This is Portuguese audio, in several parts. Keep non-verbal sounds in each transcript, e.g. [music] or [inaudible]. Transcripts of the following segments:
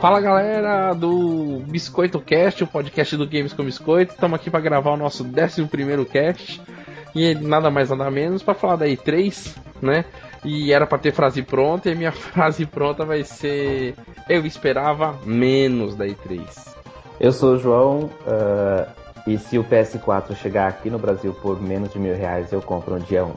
Fala galera do Biscoito Cast, o podcast do Games com Biscoito. Estamos aqui para gravar o nosso 11 cast e nada mais nada menos para falar da E3, né? E era para ter frase pronta e minha [laughs] frase pronta vai ser: Eu esperava menos da E3. Eu sou o João uh, e se o PS4 chegar aqui no Brasil por menos de mil reais, eu compro no dia 1.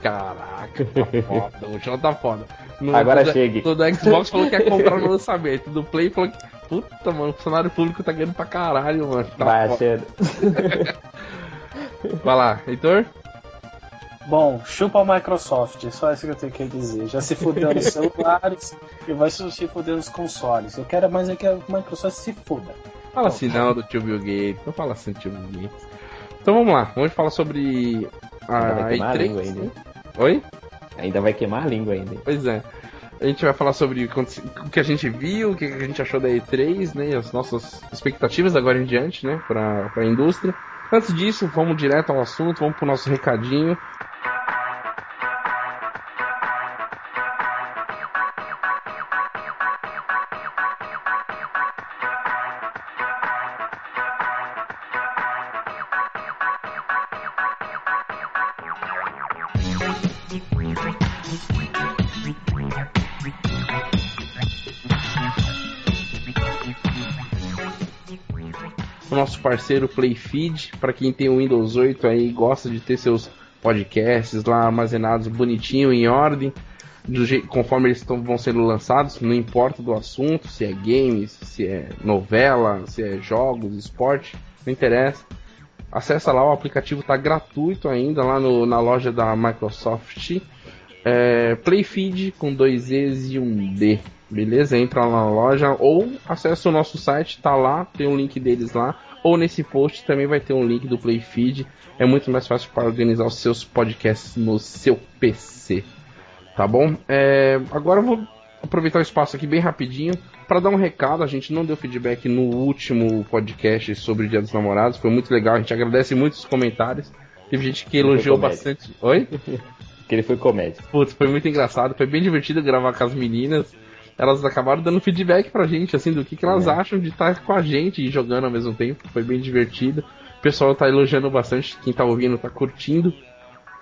Caraca, tá foda, o João tá foda. No, Agora do, chegue. Do, do Xbox falou que ia comprar no lançamento. Do Play falou que. Puta, mano, o funcionário público tá ganhando pra caralho, mano. Tá Vai, achando. [laughs] Vai lá, Heitor? Bom, chupa a Microsoft, é só isso que eu tenho que dizer. Já se fudeu nos [laughs] celulares e vai se fuder nos consoles. Eu quero mais é que a Microsoft se fuda. Fala assim não do tio Bill Gates, não fala assim do tio Bill Gates. Então vamos lá, vamos falar sobre a E3. A ainda. Oi? Ainda vai queimar a língua ainda. Pois é. A gente vai falar sobre o que a gente viu, o que a gente achou da E3, né? As nossas expectativas agora em diante, né? Para a indústria. Antes disso, vamos direto ao assunto, vamos pro nosso recadinho. Parceiro Playfeed, para quem tem o Windows 8 aí e gosta de ter seus podcasts lá armazenados bonitinho em ordem, do jeito, conforme eles tão, vão sendo lançados, não importa do assunto, se é games, se é novela, se é jogos, esporte, não interessa. Acessa lá, o aplicativo está gratuito ainda lá no, na loja da Microsoft. É, Playfeed com dois E's e um D. Beleza? Entra lá na loja ou acessa o nosso site, tá lá, tem um link deles lá. Ou nesse post também vai ter um link do Playfeed. É muito mais fácil para organizar os seus podcasts no seu PC. Tá bom? É, agora eu vou aproveitar o espaço aqui bem rapidinho para dar um recado. A gente não deu feedback no último podcast sobre o Dia dos Namorados. Foi muito legal. A gente agradece muito os comentários. Teve gente que elogiou bastante. Oi? [laughs] que ele foi comédia. Putz, foi muito engraçado. Foi bem divertido gravar com as meninas elas acabaram dando feedback pra gente, assim, do que, que elas é. acham de estar com a gente e jogando ao mesmo tempo. Foi bem divertido. O pessoal tá elogiando bastante, quem tá ouvindo tá curtindo.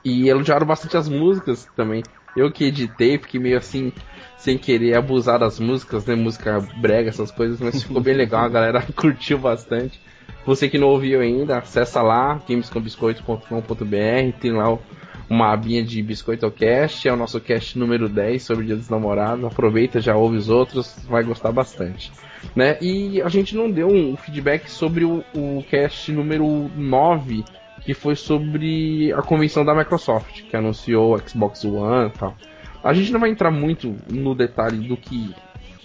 E elogiaram bastante as músicas também. Eu que editei, fiquei meio assim, sem querer abusar das músicas, né? Música brega, essas coisas, mas ficou bem legal, a galera [laughs] curtiu bastante. Você que não ouviu ainda, acessa lá, gamescombiscoito.com.br, tem lá o uma abinha de Biscoito Cast, é o nosso cast número 10 sobre Dia dos Namorados. Aproveita, já ouve os outros, vai gostar bastante. Né? E a gente não deu um feedback sobre o, o cast número 9, que foi sobre a convenção da Microsoft, que anunciou o Xbox One e tal. A gente não vai entrar muito no detalhe do que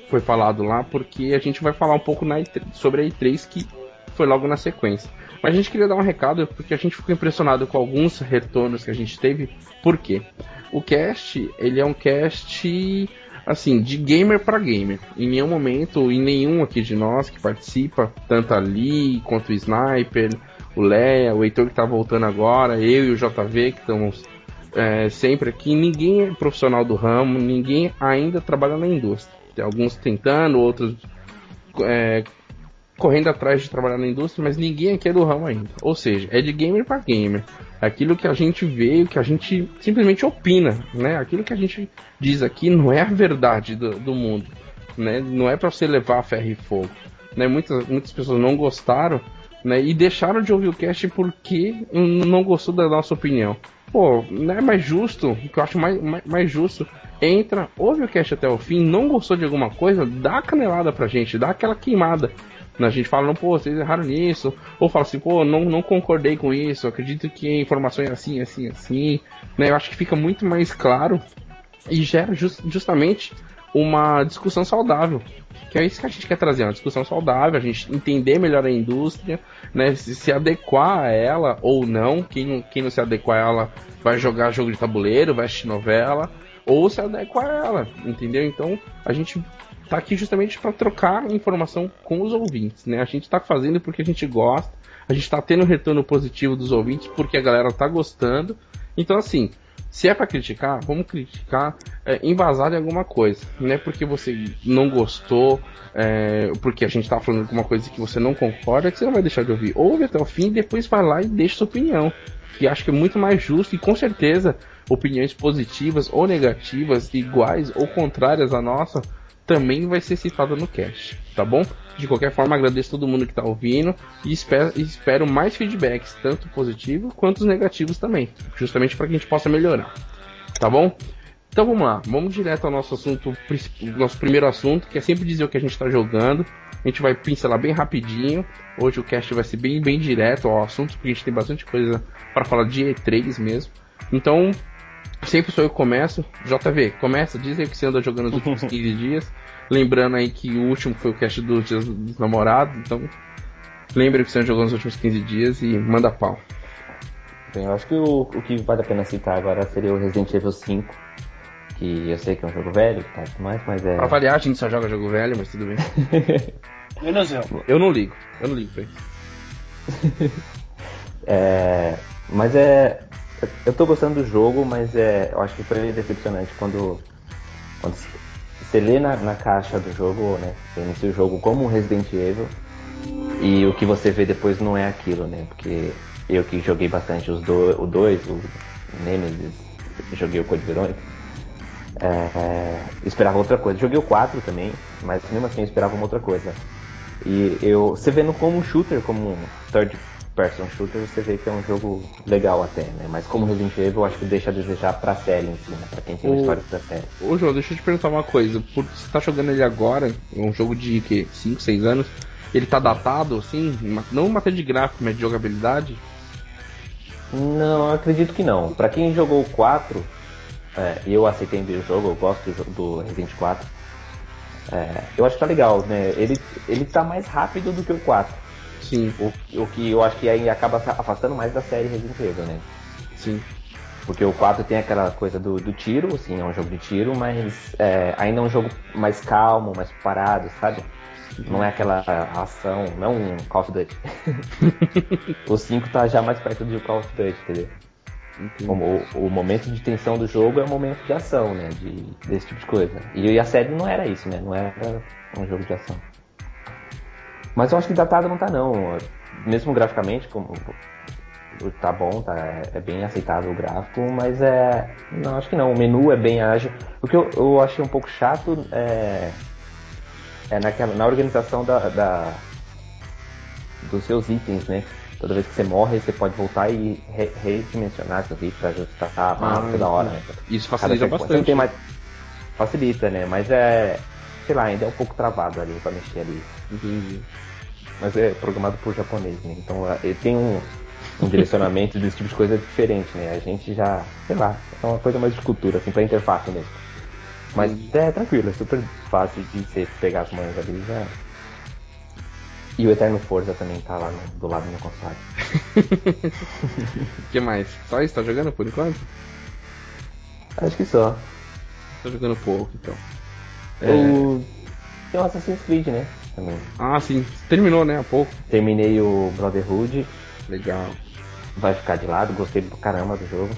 foi falado lá, porque a gente vai falar um pouco E3, sobre a E3 que foi logo na sequência. Mas a gente queria dar um recado porque a gente ficou impressionado com alguns retornos que a gente teve. Por quê? O cast, ele é um cast assim, de gamer para gamer. Em nenhum momento, em nenhum aqui de nós que participa, tanto ali quanto o Sniper, o Leia, o Heitor que tá voltando agora, eu e o JV que estamos é, sempre aqui, ninguém é profissional do ramo, ninguém ainda trabalha na indústria. Tem alguns tentando, outros é, correndo atrás de trabalhar na indústria, mas ninguém aqui é do ramo ainda. Ou seja, é de gamer para gamer. Aquilo que a gente vê, que a gente simplesmente opina, né? Aquilo que a gente diz aqui não é a verdade do, do mundo, né? Não é para você levar a ferro e fogo, né? Muitas, muitas pessoas não gostaram, né? E deixaram de ouvir o cast porque não gostou da nossa opinião. Pô, não é mais justo, o que eu acho mais, mais, mais justo, entra, ouve o cast até o fim, não gostou de alguma coisa, dá a canelada pra gente, dá aquela queimada. A gente fala, não, pô, vocês erraram nisso. Ou fala assim, pô, não, não concordei com isso. Acredito que a informação é assim, assim, assim. Né? Eu acho que fica muito mais claro e gera just, justamente uma discussão saudável. Que é isso que a gente quer trazer, uma discussão saudável, a gente entender melhor a indústria, né? Se, se adequar a ela ou não. Quem, quem não se adequar a ela vai jogar jogo de tabuleiro, vai assistir novela, ou se adequar a ela, entendeu? Então a gente tá aqui justamente para trocar informação com os ouvintes, né? A gente tá fazendo porque a gente gosta, A gente tá tendo retorno positivo dos ouvintes porque a galera tá gostando. Então, assim, se é para criticar, vamos criticar é, embasado em alguma coisa. Não é porque você não gostou, é, porque a gente tá falando alguma coisa que você não concorda, que você não vai deixar de ouvir. Ouve até o fim depois vai lá e deixa sua opinião. Que acho que é muito mais justo e com certeza opiniões positivas ou negativas, iguais ou contrárias à nossa, também vai ser citada no cast, tá bom? De qualquer forma, agradeço todo mundo que está ouvindo e espero, espero mais feedbacks, tanto positivos quanto os negativos também, justamente para que a gente possa melhorar, tá bom? Então vamos lá, vamos direto ao nosso assunto, nosso primeiro assunto, que é sempre dizer o que a gente está jogando. A gente vai pincelar bem rapidinho. Hoje o cast vai ser bem, bem direto ao assunto, porque a gente tem bastante coisa para falar de E3 mesmo. Então, sempre sou eu que começo. JV, começa, diz aí o que você anda jogando nos últimos [laughs] 15 dias. Lembrando aí que o último foi o cast dos Dias dos Namorados, então lembre o que você jogou nos últimos 15 dias e manda pau. Bem, eu acho que o, o que vale a pena citar agora seria o Resident Evil 5, que eu sei que é um jogo velho tá tudo mais, mas é. Pra variar, a gente só joga jogo velho, mas tudo bem. [laughs] Menos eu. Eu não ligo, eu não ligo pra isso. [laughs] é, mas é. Eu tô gostando do jogo, mas é, eu acho que foi decepcionante quando, quando você lê na, na caixa do jogo, né? Você inicia o jogo como Resident Evil e o que você vê depois não é aquilo, né? Porque eu que joguei bastante os do, o 2, o Nemesis, joguei o Code Verônica, é, é, esperava outra coisa. Joguei o 4 também, mas mesmo assim eu esperava uma outra coisa. E eu, você vendo como um shooter, como um third person shooter, você vê que é um jogo legal até, né? Mas como Resident Evil, eu acho que deixa a desejar pra série em si, né? Pra quem tem o... história da série. Ô João, deixa eu te perguntar uma coisa. Por, você tá jogando ele agora, um jogo de que 5, 6 anos, ele tá datado, assim? Não em matéria de gráfico, mas de jogabilidade? Não, eu acredito que não. Pra quem jogou o 4, é, eu aceitei o jogo, eu gosto do, do Resident 4. É, eu acho que tá legal, né? Ele, ele tá mais rápido do que o 4. Sim. O, o que eu acho que aí acaba afastando mais da série Resident Evil, né? Sim. Porque o 4 tem aquela coisa do, do tiro, assim, é um jogo de tiro, mas é, ainda é um jogo mais calmo, mais parado, sabe? Não é aquela ação, não é um Call of Duty. [laughs] o 5 tá já mais perto do Call of Duty, entendeu? O, o, momento de tensão do jogo é o momento de ação, né? De, desse tipo de coisa. E, e a série não era isso, né? Não era um jogo de ação. Mas eu acho que datado não tá não. Mesmo graficamente, como tá bom, tá, é bem aceitável o gráfico, mas é. Não, acho que não. O menu é bem ágil. O que eu, eu achei um pouco chato é. É naquela, na organização da, da dos seus itens, né? Toda vez que você morre, você pode voltar e re redimensionar seus itens pra ajustar a mapa ah, toda hora. Né? Isso facilita bastante. Mais... Facilita, né? Mas é. Sei lá, ainda é um pouco travado ali pra mexer ali. Entendi. Mas é programado por japonês, né? Então é, ele tem um, um direcionamento desse tipo de coisa diferente, né? A gente já, sei lá, é uma coisa mais de cultura, assim, pra interface mesmo. Mas é tranquilo, é super fácil de você pegar as manhas ali já. E o Eterno Forza também tá lá no, do lado do meu console. O [laughs] que mais? Só isso? Tá jogando por enquanto? Acho que só. Tô jogando pouco, então. O... É... Tem o Assassin's Creed, né? também. Ah, sim. Terminou, né? Há pouco. Terminei o Brotherhood. Legal. Vai ficar de lado, gostei do caramba do jogo.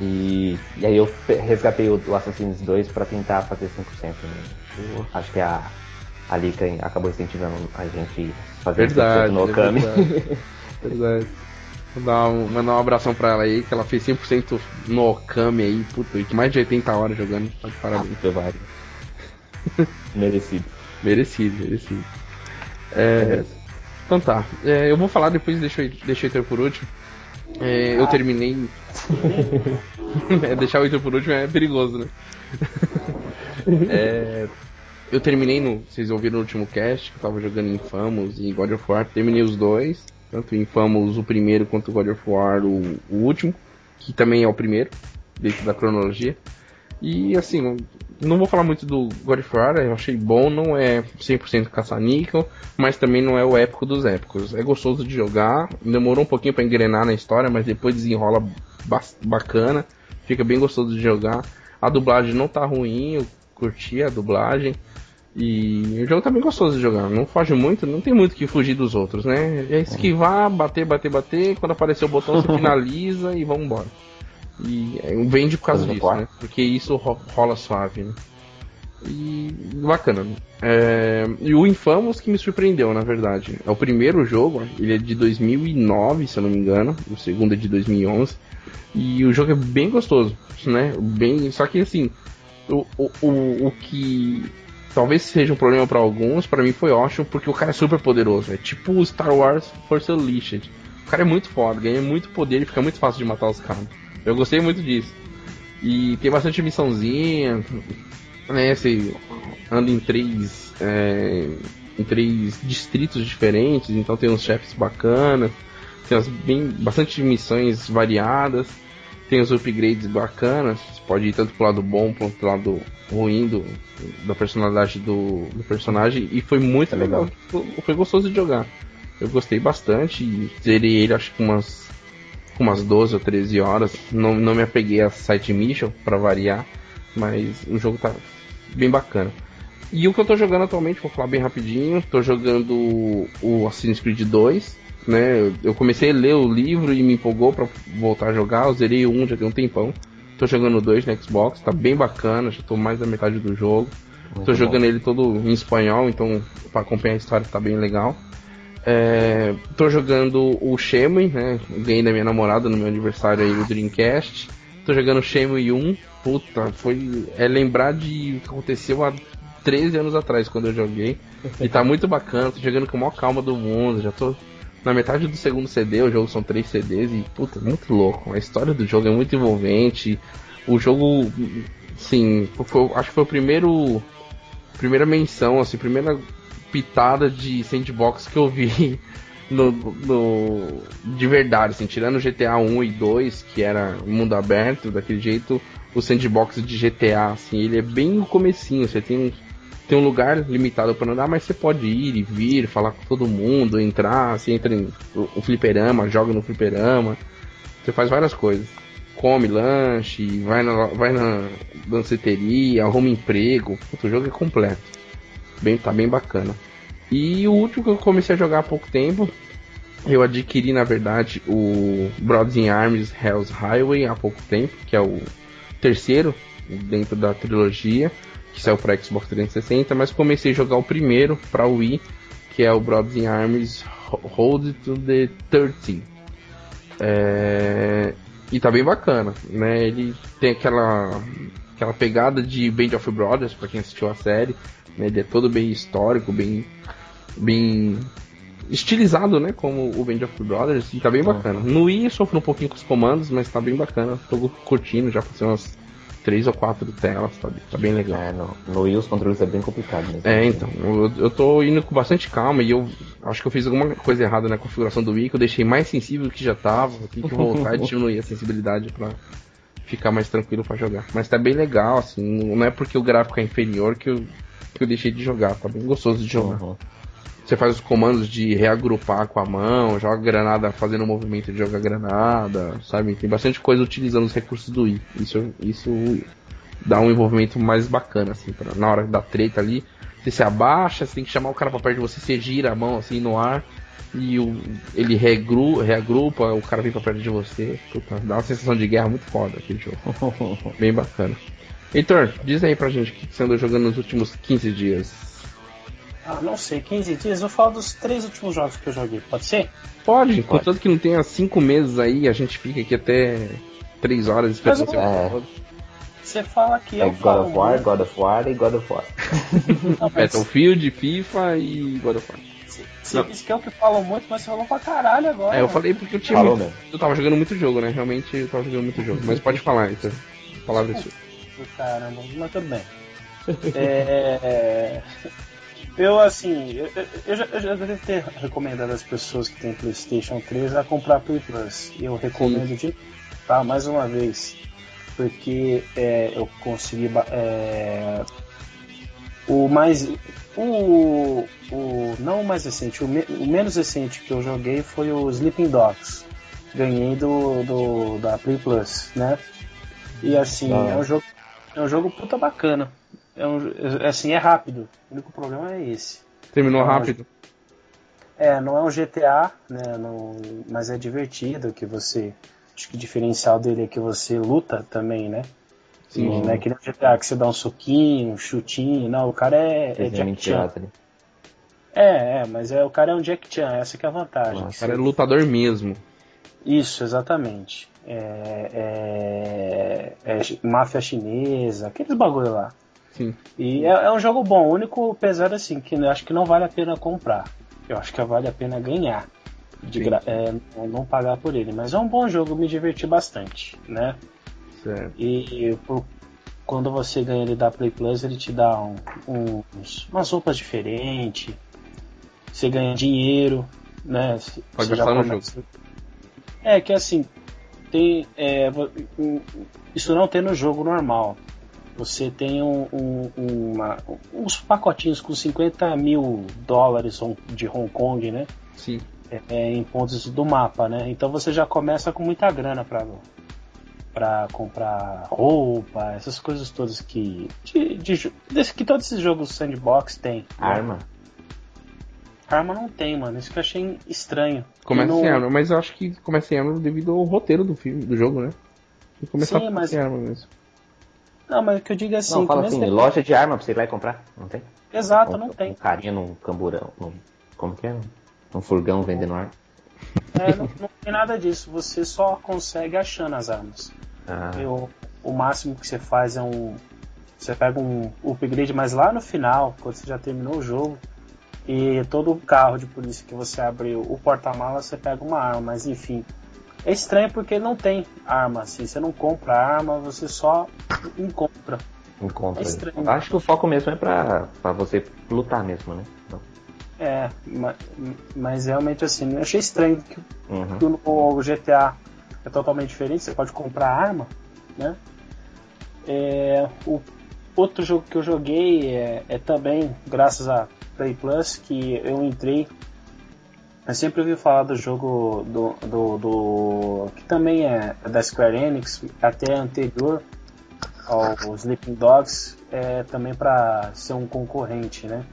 E, e aí eu resgatei o, o Assassin's 2 para tentar fazer 100%. Né? Acho que a, a Lika acabou incentivando a gente fazer verdade, 100% no Okami. É verdade. verdade. Mandar um, mandar um abração pra ela aí, que ela fez 100% no Okami aí, puta, mais de 80 horas jogando. Tá de parabéns. Ah, [laughs] Merecido. Merecido, merecido. É, então tá. É, eu vou falar depois, deixa eu, deixa ter por último. É, eu terminei. [laughs] é, deixar o Heitor por último é perigoso, né? [laughs] É, eu terminei no. Vocês ouviram no último cast que eu tava jogando Infamous e God of War. Terminei os dois. Tanto Infamous o primeiro quanto God of War o, o último. Que também é o primeiro, dentro da cronologia. E assim, não vou falar muito do God of War, eu achei bom, não é 100% caça-níquel, mas também não é o épico dos épicos. É gostoso de jogar, demorou um pouquinho para engrenar na história, mas depois desenrola bacana, fica bem gostoso de jogar. A dublagem não tá ruim, eu curti a dublagem. E o jogo tá bem gostoso de jogar, não foge muito, não tem muito que fugir dos outros, né? É esquivar, bater, bater, bater, quando aparecer o botão você finaliza e vamos embora. E vende por causa disso, né? Porque isso rola suave, né? E bacana. É, e o Infamous que me surpreendeu, na verdade. É o primeiro jogo, ele é de 2009, se eu não me engano. O segundo é de 2011. E o jogo é bem gostoso, né? Bem, só que assim, o, o, o, o que talvez seja um problema para alguns, para mim foi ótimo, porque o cara é super poderoso. É tipo o Star Wars Force Unleashed. O cara é muito foda, ganha muito poder e fica muito fácil de matar os caras. Eu gostei muito disso. E tem bastante missãozinha, né? Você anda em três, é, em três distritos diferentes, então tem uns chefes bacanas, tem umas bem, bastante missões variadas, tem os upgrades bacanas, você pode ir tanto pro lado bom quanto pro lado ruim do, da personalidade do, do personagem, e foi muito é legal. legal, foi gostoso de jogar. Eu gostei bastante, e zerei ele acho que umas, umas 12 ou 13 horas, não, não me apeguei a site mission para variar, mas o jogo tá bem bacana. E o que eu tô jogando atualmente, vou falar bem rapidinho, tô jogando o Assassin's Creed 2, né? Eu comecei a ler o livro e me empolgou para voltar a jogar, eu zerei um já tem um tempão. Tô jogando dois no Xbox, tá bem bacana, já tô mais da metade do jogo. Muito tô jogando bom. ele todo em espanhol, então para acompanhar a história tá bem legal. É, tô jogando o Shenmue, né? Ganhei da minha namorada no meu aniversário aí o Dreamcast. Tô jogando Shenmue 1. Puta, foi. É lembrar de o que aconteceu há 13 anos atrás quando eu joguei. E tá muito bacana, tô jogando com a maior calma do mundo. Já tô na metade do segundo CD, o jogo são três CDs e, puta, muito louco. A história do jogo é muito envolvente. O jogo, sim, foi, acho que foi o primeiro. Primeira menção, assim, primeira pitada de sandbox que eu vi [laughs] no, no, de verdade, assim, tirando GTA 1 e 2, que era mundo aberto, daquele jeito, o sandbox de GTA, assim, ele é bem no comecinho, você tem, tem um lugar limitado para andar, mas você pode ir e vir, falar com todo mundo, entrar, você entra em o fliperama, joga no fliperama, você faz várias coisas. Come lanche, vai na, vai na danceteria, arruma emprego, o jogo é completo. Bem, tá bem bacana. E o último que eu comecei a jogar há pouco tempo, eu adquiri na verdade o Brothers in Arms Hell's Highway há pouco tempo, que é o terceiro dentro da trilogia, que saiu para Xbox 360, mas comecei a jogar o primeiro para Wii, que é o Brothers in Arms Hold to the 13. É... E tá bem bacana, né? Ele tem aquela aquela pegada de Band of Brothers, para quem assistiu a série? Ele é todo bem histórico, bem bem estilizado, né? Como o Band of Brothers, e tá bem bacana. No Wii sofre um pouquinho com os comandos, mas tá bem bacana. Tô curtindo, já passei umas três ou quatro telas, tá, tá bem legal. É, no, no Wii os controles é bem complicado mesmo. É, então, eu, eu tô indo com bastante calma e eu acho que eu fiz alguma coisa errada na configuração do Wii, que eu deixei mais sensível do que já tava, tem que voltar e [laughs] diminuir a sensibilidade pra ficar mais tranquilo para jogar. Mas tá bem legal, assim, não é porque o gráfico é inferior que eu, que eu deixei de jogar, tá bem gostoso de jogar. Uhum. Você faz os comandos de reagrupar com a mão, joga granada fazendo o movimento de jogar granada, sabe? Tem bastante coisa utilizando os recursos do I. Isso, isso dá um envolvimento mais bacana, assim, pra, na hora da treta ali. Você se abaixa, você tem que chamar o cara pra perto de você, você gira a mão assim no ar e o, ele regru, reagrupa, o cara vem pra perto de você. Puta, dá uma sensação de guerra muito foda aquele jogo. [laughs] Bem bacana. Heitor, diz aí pra gente o que você andou jogando nos últimos 15 dias. Ah, não sei, 15 dias. Eu falo dos três últimos jogos que eu joguei, pode ser? Pode, pode. contanto que não tenha cinco meses aí, a gente fica aqui até 3 horas esperando você. É. Você fala que é eu God of War. God of War e God of War. [laughs] Battlefield, FIFA e God of War. Você disse que é o que falam muito, mas você falou pra caralho agora. É, eu falei porque eu tinha. Falou muito, Eu tava jogando muito jogo, né? Realmente eu tava jogando muito jogo. Mas pode falar, então. Palavra é sua. Caramba, mas tudo bem. é. Eu, assim, eu, eu, já, eu já devo ter recomendado às pessoas que têm PlayStation 3 a comprar Play Plus. Eu recomendo Sim. de, tá, mais uma vez, porque é, eu consegui. É, o mais. O, o. Não o mais recente, o, me, o, menos recente que eu joguei foi o Sleeping Dogs. Ganhei do, do da Play Plus, né? E assim, é um jogo. É um jogo puta bacana. é um, assim, é rápido. O único problema é esse. Terminou É um- rápido? É, não é um GTA, né? Não, mas é divertido que você. Acho que o diferencial dele é que você luta também, né? Sim. Não é que nem o GTA que você dá um soquinho, um chutinho. Não, o cara é, é Desenho Jack em Chan. teatro ali. É, é, mas é, o cara é um Jack Chan, essa que é a vantagem. Nossa, O cara é lutador mesmo. Isso, exatamente. É, é, é máfia chinesa, aqueles bagulho lá. Sim. E é, é um jogo bom, o único pesado assim, que eu acho que não vale a pena comprar. Eu acho que vale a pena ganhar. De gra- é, não- não pagar por ele. Mas é um bom jogo, me diverti bastante, né? Certo. E por- quando você ganha ele da Play Plus, ele te dá um- uns, umas roupas diferentes. Você ganha dinheiro, né? Você Pode já gastar no começa- É que assim, tem, é, isso não tem no jogo normal. Você tem um- um- uma- uns pacotinhos com 50 mil dólares de Hong Kong, né? Sim. é, em pontos do mapa, né? Então você já começa com muita grana para para comprar roupa, essas coisas todas que de, de que todos esses jogos sandbox tem. né? Arma? Não tem, mano. Isso que eu achei estranho. Começa no- sem arma, mas eu acho que começa sem arma devido ao roteiro do filme, do jogo, né? Tem que começar Sim, mas- sem arma mesmo. Não, mas o que eu digo é assim, não, fala assim, tem- loja de arma pra você ir lá e comprar. Não tem? Exato, um, não tem. Um carinha num camburão. Num, como que é? Um furgão vendendo arma. É, não, não tem nada disso. Você só consegue achando as armas. Ah, Eu- o máximo que você faz é um. Você pega um upgrade, mas lá no final, quando você já terminou o jogo, e todo o carro de polícia que você abriu, o porta-mala, você pega uma arma, mas enfim. É estranho porque não tem arma, assim, você não compra arma, você só encontra. encontra. é estranho. Acho que o foco mesmo é pra, pra você lutar mesmo, né? Então, É, ma- mas, realmente assim, eu achei estranho que, uhum. que o, o GTA é totalmente diferente, você pode comprar arma, né? É, o outro jogo que eu joguei é, é também graças a Play Plus que eu entrei. Eu sempre ouvi falar do jogo do, do, do- que também é da Square Enix, até anterior ao Sleeping Dogs, é também para ser um concorrente, né?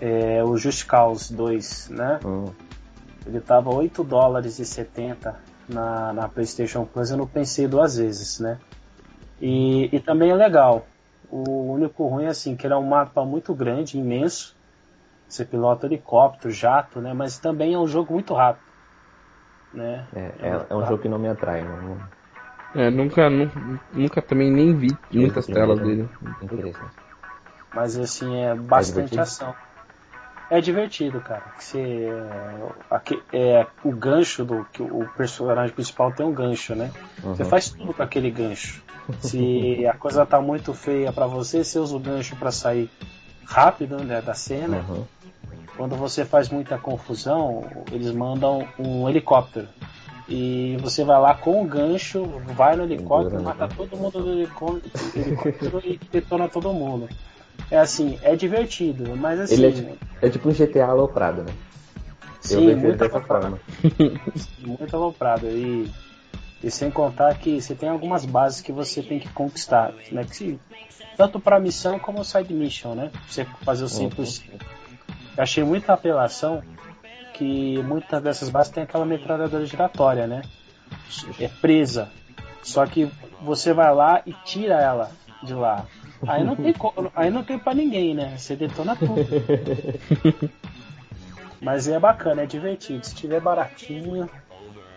É o Just Cause 2, né? Hum. Ele tava 8 dólares e 70 na, na PlayStation Plus, eu não pensei duas vezes, né? E, e também é legal. O único ruim é assim, que ele é um mapa muito grande, imenso. Você pilota helicóptero, jato, né? Mas também é um jogo muito rápido. Né? É, é, é um jogo que não me atrai. Não, não É, nunca, nu- nunca também nem vi muitas telas primeiro, dele. interesse. Mas assim, é bastante divertido? ação. É divertido, cara. Você, aqui, é, o gancho do que o personagem principal tem um gancho, né? Você Uhum. faz tudo com aquele gancho. Se a coisa tá muito feia pra você, você usa o gancho pra sair rápido né, da cena. Uhum. Quando você faz muita confusão, eles mandam um helicóptero. E você vai lá com o gancho, vai no helicóptero, Segura, mata né? todo mundo do helicó- helicóptero e detona todo mundo. É assim, é divertido, mas assim. Ele é, tipo- é tipo um GTA aloprado, né? Eu sim, vejo ele muito dessa aloprado. forma. muito aloprado. E, e sem contar que você tem algumas bases que você tem que conquistar, né? Que se- tanto para missão como side mission, né? Pra você fazer o 100%. Eu achei muita apelação que muitas dessas bases tem aquela metralhadora giratória, né? É presa. Só que você vai lá e tira ela de lá. Aí não tem, aí não tem pra ninguém, né? Você detona tudo. [laughs] Mas é bacana, é divertido. Se tiver baratinho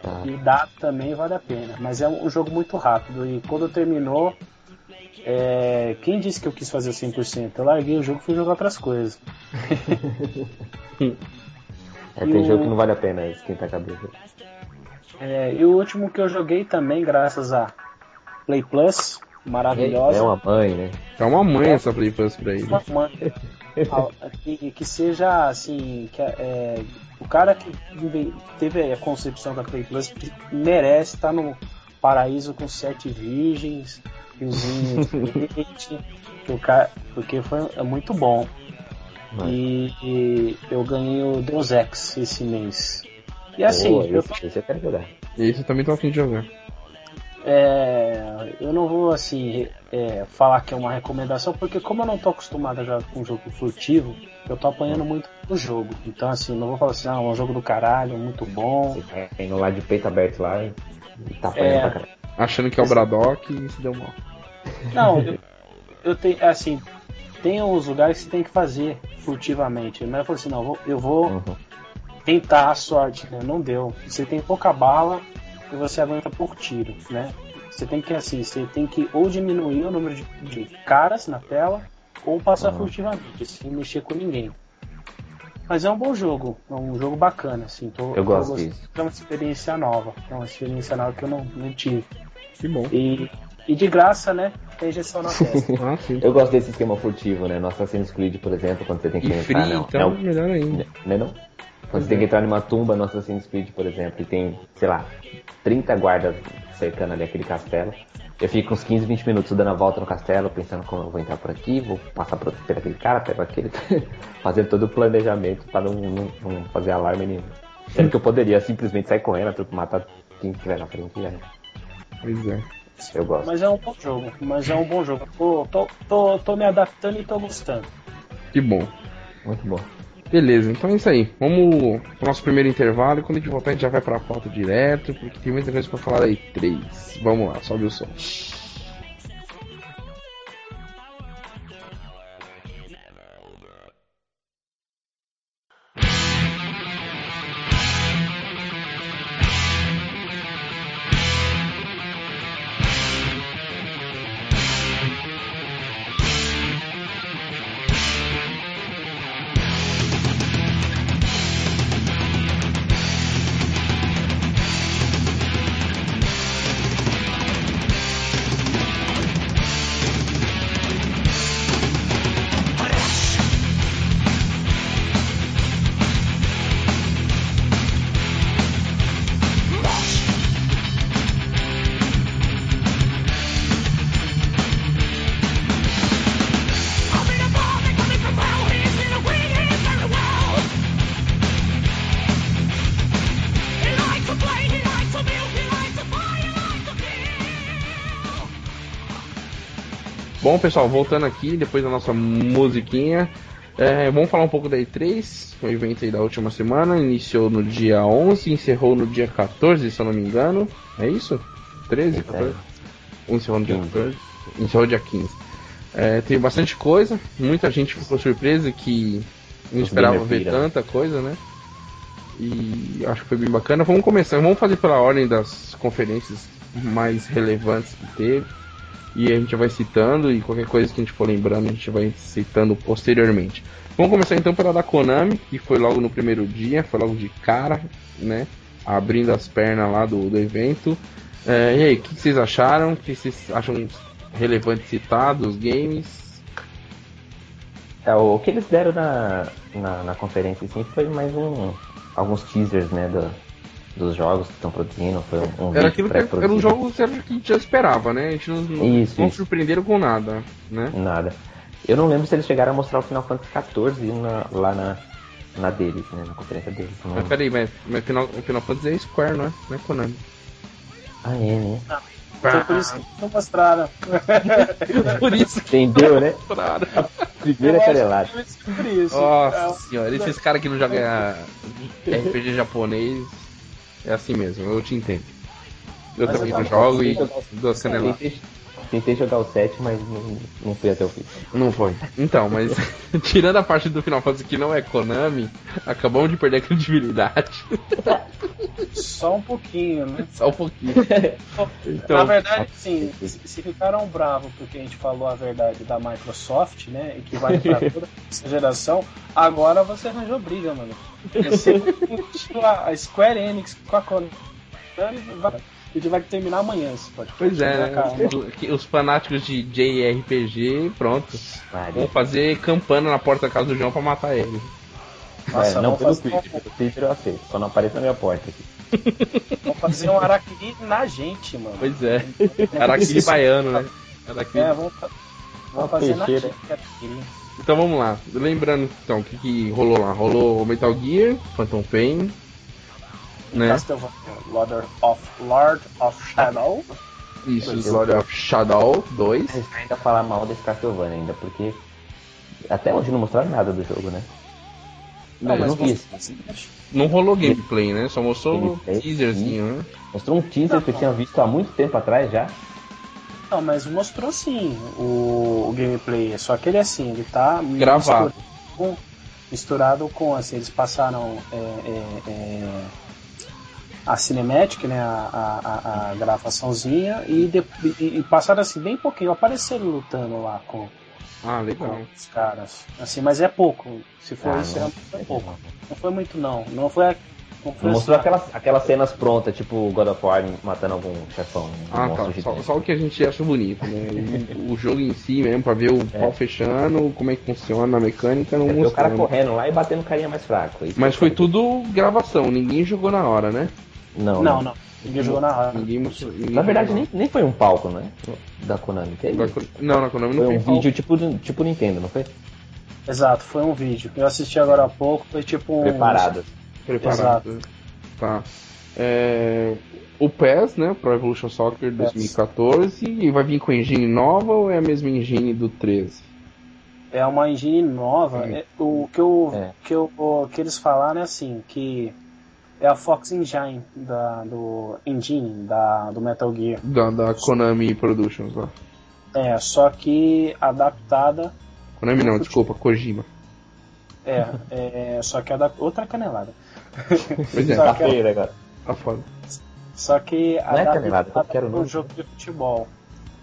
Tá. e dá também vale a pena. Mas é um jogo muito rápido. E quando terminou, é, quem disse que eu quis fazer 100%? Eu larguei o jogo e fui jogar outras coisas. [laughs] É, tem o- jogo que não vale a pena esquentar a cabeça. É, e o último que eu joguei também, graças a Play Plus, maravilhosa. É uma mãe, né? É uma mãe essa Play Plus pra ele. uma mãe que, que seja assim que é, o cara que teve a concepção da Play Plus merece estar no paraíso com sete virgens [laughs] que o cara porque foi é muito bom Mas- e, e eu ganhei o Deus Ex esse mês e assim Boa, eu esse, esse eu quero jogar. Esse eu também tô afim de jogar. é, eu não vou assim é, falar que é uma recomendação, porque como eu não tô acostumado a jogar com jogo furtivo, eu tô apanhando muito no jogo. Então assim, não vou falar assim, ah, é um jogo do caralho, muito bom. Você tá indo lá de peito aberto lá e tá apanhando é, pra caralho. Achando que é o Braddock e se deu mal. Não, eu, eu tenho, assim, tem uns lugares que você tem que fazer furtivamente. Mas eu falei assim, não, eu vou, eu vou uhum. tentar a sorte, né? Não deu. Você tem pouca bala, e você aguenta por tiro, né? Você tem que assim, você tem que ou diminuir o número de, de caras na tela ou passar uhum. furtivamente, sem mexer com ninguém. Mas é um bom jogo, é um jogo bacana, assim. Tô, eu gosto disso. É uma experiência nova, é uma experiência nova que eu não, não tive. Que bom. E, e de graça, né? Tem injeção na testa. [laughs] ah, eu gosto desse esquema furtivo, né? No Assassin's Creed, por exemplo, quando você tem que e entrar. Free, não, então, não, melhor ainda. Não é não? Quando você tem que entrar numa tumba no Assassin's Creed, por exemplo, e tem, sei lá, 30 guardas cercando ali aquele castelo. Eu fico uns 15, 20 minutos dando a volta no castelo, pensando como eu vou entrar por aqui, vou passar por, por aquele cara, pego aquele. [laughs] fazendo todo o planejamento para não, não, não, fazer alarme nenhum. Sendo que eu poderia simplesmente sair correndo, matar quem estiver na frente já. Pois é. Eu gosto. Mas é um bom jogo, mas é um bom jogo. Tô, tô, tô, tô me adaptando e tô gostando. Que bom. Muito bom. Beleza, então é isso aí. Vamos pro nosso primeiro intervalo e quando a gente voltar a gente já vai pra pauta direto, porque tem muita coisa pra falar aí. Três. Vamos lá, sobe o som. Bom, pessoal, voltando aqui, depois da nossa musiquinha, é, vamos falar um pouco da E3, o evento aí da última semana, iniciou no dia 11, encerrou no dia 14, se eu não me engano, é isso? 13, 14? Encerrou no dia 14, encerrou no dia 15. É, teve bastante coisa, muita gente ficou surpresa que não esperava ver tanta coisa, né? E acho que foi bem bacana. Vamos começar, vamos fazer pela ordem das conferências mais relevantes que teve e a gente vai citando e qualquer coisa que a gente for lembrando a gente vai citando posteriormente. Vamos começar então pela da Konami, que foi logo no primeiro dia, foi logo de cara, né? Abrindo as pernas lá do, do evento. É, e aí, o que, vocês acharam? O que vocês acham relevante citar dos games? É, o que eles deram na, na, na conferência assim, foi mais um alguns teasers né, do, dos jogos que estão produzindo. Foi um era aquilo que era um jogo que a gente já esperava, né? A gente não, isso, não isso. surpreenderam com nada, né? Nada. Eu não lembro se eles chegaram a mostrar o Final Fantasy XIV na, lá na, na deles, né? Na conferência deles. Não mas peraí, mas, mas Final, o Final Fantasy é Square, não é? Não é Konami. Ah, é, né? Ah, então por isso que não mostraram. [laughs] por isso que Entendeu, né? Mostraram. Primeira carelada. Nossa é. senhora, esses caras que não jogam RPG japonês é assim mesmo, eu te entendo. Eu mas também não jogo e dou canelada. Tentei, jogar o 7, mas não, não fui até o fim. Não foi. Então, mas [laughs] tirando a parte do Final Fantasy que não é Konami, acabamos de perder a credibilidade. [laughs] Só um pouquinho, né? Só um pouquinho. [laughs] então, Na verdade, sim, se ficaram bravos porque a gente falou a verdade da Microsoft, né? E que vai entrar toda essa geração, agora você arranjou briga, mano. Você a Square Enix com a Konami a gente vai terminar amanhã esse Pois é, né? os fanáticos de JRPG, pronto. Vão fazer campana na porta da casa do João pra matar ele. Nossa, é, não pelo Twitter, pelo Twitter eu aceito, só não aparece na minha porta aqui. [laughs] Vamos fazer um Araquiri na gente, mano. Pois é. Araquiri baiano, né? Araquiri. É, vamos, vamos fazer na gente. Então vamos lá. Lembrando então o que, que rolou lá. Rolou Metal Gear, Phantom Pain, né? Castlevania Lord of, Lord of Shadow. Isso, Slaughter of Shadow 2. A gente vai ainda falar mal desse Castlevania ainda, porque até hoje não mostraram nada do jogo, né? Não, É, mas não vi isso. você- Não rolou gameplay, né? Só mostrou um teaserzinho, né? Mostrou um teaser que eu tinha visto há muito tempo atrás já. Não, mas mostrou sim o, o gameplay. Só que ele assim, ele tá Gravado. misturado com, misturado com assim, eles passaram é, é, é, a cinematic, né, a, a, a- gravaçãozinha e, de- e- passaram assim bem pouquinho, apareceram lutando lá com, Ah, legal. com os caras. Assim, mas é pouco. Se for Ah, isso, não. realmente foi pouco. Não foi muito não. Não foi, a- não Não mostrou assim, aquelas, aquelas cenas prontas, tipo God of War matando algum chefão. um Ah, tá. Só, só o que a gente acha bonito, né? [laughs] O, o jogo em si mesmo, pra ver o É. pau fechando, como é que funciona a mecânica, não É ver o cara mostrou. correndo lá e batendo carinha mais fraco. Mas que foi tudo gravação, ninguém jogou na hora, né? Não, Não, não. Ninguém jogou na hora. Ninguém ninguém Na verdade, nem, nem foi um palco, né? Da Konami. Teve? Não, na Konami não Foi tem um pau. vídeo tipo, tipo Nintendo, não foi? Exato, foi um vídeo. Eu assisti agora há pouco, foi tipo um. Preparado. preparado. Tá. É, o PES, né? Pro Evolution Soccer 2014, e vai vir com engine nova ou é a mesma engine do 13? É uma engine nova. É, o que, eu, É. que, eu, o que eles falaram é assim, que é a Fox Engine da, do engine da, do Metal Gear. Da, da Konami Productions lá. É, só que adaptada. Konami não, desculpa, Kojima. É, é só que adap- outra canelada. [laughs] Pois é, Só Tá que- feio, né, cara? tá foda. Só que Não é canelada, eu quero um não. jogo de futebol.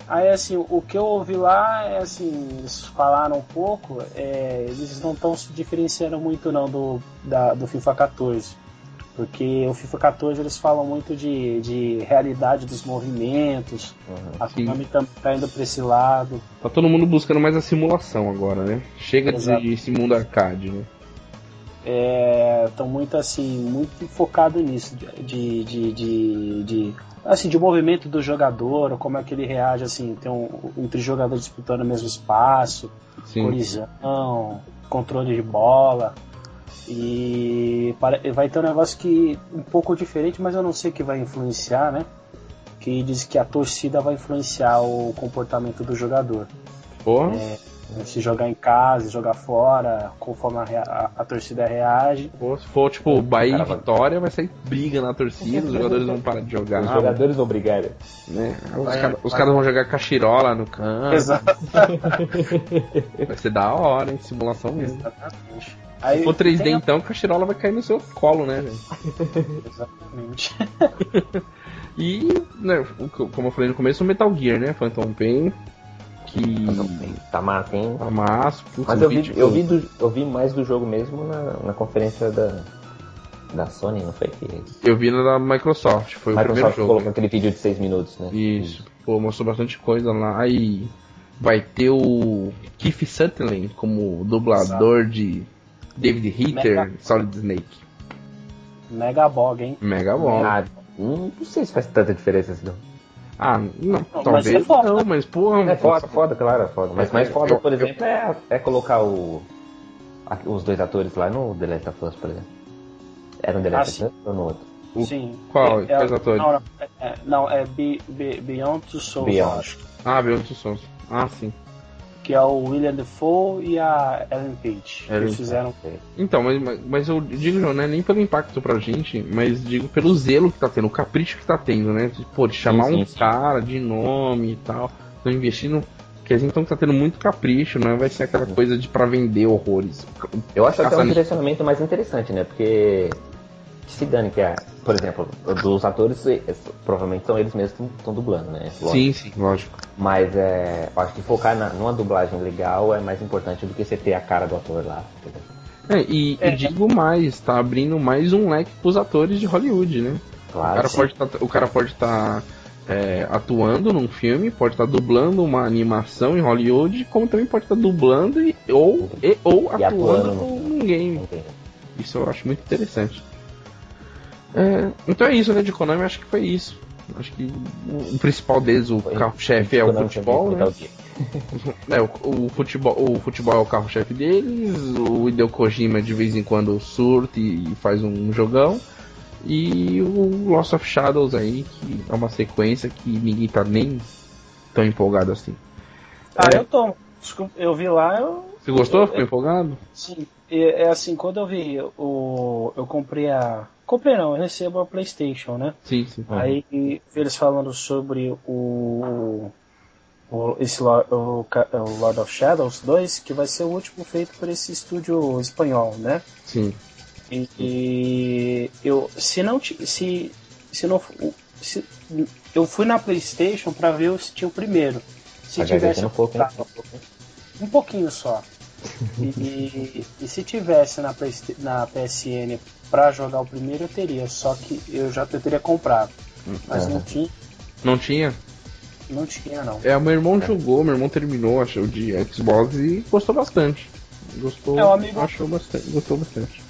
Aí assim, o que eu ouvi lá é assim, eles falaram um pouco, é, eles não estão se diferenciando muito não do, da, do FIFA 14. Porque o FIFA 14 eles falam muito de, de realidade dos movimentos, Uhum. a. Konami tá, tá indo pra esse lado. Tá todo mundo buscando mais a simulação agora, né? Chega Exato. de esse mundo arcade, né? estão muito assim, muito focado nisso, de, de, de, de- assim, de movimento do jogador, como é que ele reage assim, tem um, entre jogadores disputando o mesmo espaço, Sim. colisão, controle de bola. E vai ter um negócio que um pouco diferente, mas eu não sei o que vai influenciar, né? Que diz que a torcida vai influenciar o comportamento do jogador. Porra. Se jogar em casa, jogar fora, conforme a, a- a torcida reage. Pô, se for tipo Bahia e vai- Vitória, vai sair briga na torcida, os jogadores vão parar de jogar. Os jogadores vão brigar. né? Os, Vai- cara- os vai- caras vão jogar cachirola no campo. Exato. Vai ser da hora, hein? Simulação mesmo. Exatamente. Aí Se for 3D, tem a- então, cachirola vai cair no seu colo, né, velho? [laughs] Exatamente. [laughs] E, né, o como eu falei no começo, o Metal Gear, né? Phantom Pain, que Tá massa, hein? tá massa. putz, Mas eu vi, eu, vi do- eu vi mais do jogo mesmo na, na conferência da, da Sony, não foi? Que Eu vi na da Microsoft, foi o a primeiro Microsoft jogo. colocou aquele vídeo de 6 minutos, né? Isso, pô, mostrou bastante coisa lá. Aí vai ter o Keith Sutherland como dublador de David Hitter, Mega- Solid Snake. Mega bog, hein? Mega bom. Ah, hum, não sei se faz tanta diferença assim, não. Ah, não, mas talvez é foda, não, mas porra. É foda, foda, claro, é foda. Mas É, mais foda, eu- por eu- exemplo, é, é colocar o, a- os dois atores lá no The Last of Us, por exemplo. Era no The Last Ah, of Us ou no outro? O- Sim. qual? É, é, Quais atores? Não, não, é, é, não, é Be- Be- Beyond Two Souls, Beyond. Ah, Beyond Sons. Ah, sim. Que é o William Defoe e a Ellen Page. Ellen Eles fizeram. Então, mas, mas- mas eu digo, não é nem pelo impacto pra gente, mas digo pelo zelo que tá tendo, o capricho que tá tendo, né? De, Pô, de chamar sim, um sim. cara de nome e tal, não investindo. Quer dizer, então que tá tendo muito capricho, não vai ser aquela coisa de pra vender horrores. Eu acho até um direcionamento mais interessante, né? Porque se dane que é, por exemplo, dos atores, eh, provavelmente são eles mesmos que estão dublando, né? Lógico. Sim, sim, lógico. Mas é, acho que focar na, numa dublagem legal é mais importante do que você ter a cara do ator lá. É, e, É. e digo mais, tá abrindo mais um leque pros atores de Hollywood, né? O Claro. cara sim. pode tá, o cara pode estar atuando num filme, pode estar dublando uma animação em Hollywood, como também pode estar dublando e, ou, e, ou E atuando atuando num game. Isso eu acho muito interessante. É, então é isso, né? De Konami, acho que foi isso. Acho que o, o principal deles, o carro-chefe é o futebol, né? [laughs] É, o, o futebol, o futebol é o carro-chefe deles, o Hideo Kojima de vez em quando surta e faz um jogão. E o Lost of Shadows aí, que é uma sequência que ninguém tá nem tão empolgado assim. Ah, é... eu tô. Eu vi lá, eu. Você gostou? Ficou eu, empolgado? Sim. É, é, assim, quando eu vi o. Eu comprei a. Comprei não, eu recebo a Playstation, né? Sim, sim. Aí eles falando sobre o. o esse o, o Lord of Shadows 2, que vai ser o último feito por esse estúdio espanhol, né? Sim. E, e eu. Se não. Se, se não. Se, eu fui na Playstation para ver se tinha o primeiro. Se tá tivesse. Um, pouco, um pouquinho só. E, e, se tivesse na, na PSN para jogar o primeiro, eu teria. Só que eu já eu teria comprado. Mas não tinha. Não tinha? Não tinha, não. É, o meu irmão é. jogou, meu irmão terminou, achou de Xbox e gostou bastante. Gostou, é, amigo... achou bastante, gostou bastante.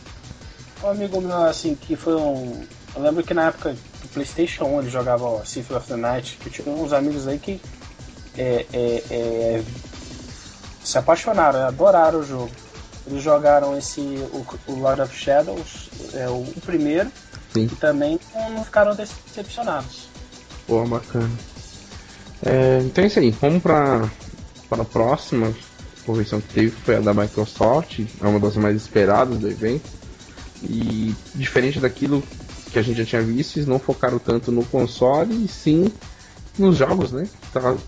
Um amigo meu, assim, que foi um. Eu lembro que na época do PlayStation 1 ele jogava o Symphony of the Night, que tinha uns amigos aí que é, é, é, se apaixonaram, né? adoraram o jogo. Eles jogaram esse o, o Lord of Shadows, é o, o primeiro, Sim. e também não ficaram decepcionados. Pô, bacana. É, então é isso aí, vamos para para a próxima convenção que teve, foi a da Microsoft, é uma das mais esperadas do evento. E diferente daquilo que a gente já tinha visto, eles não focaram tanto no console e sim nos jogos, né?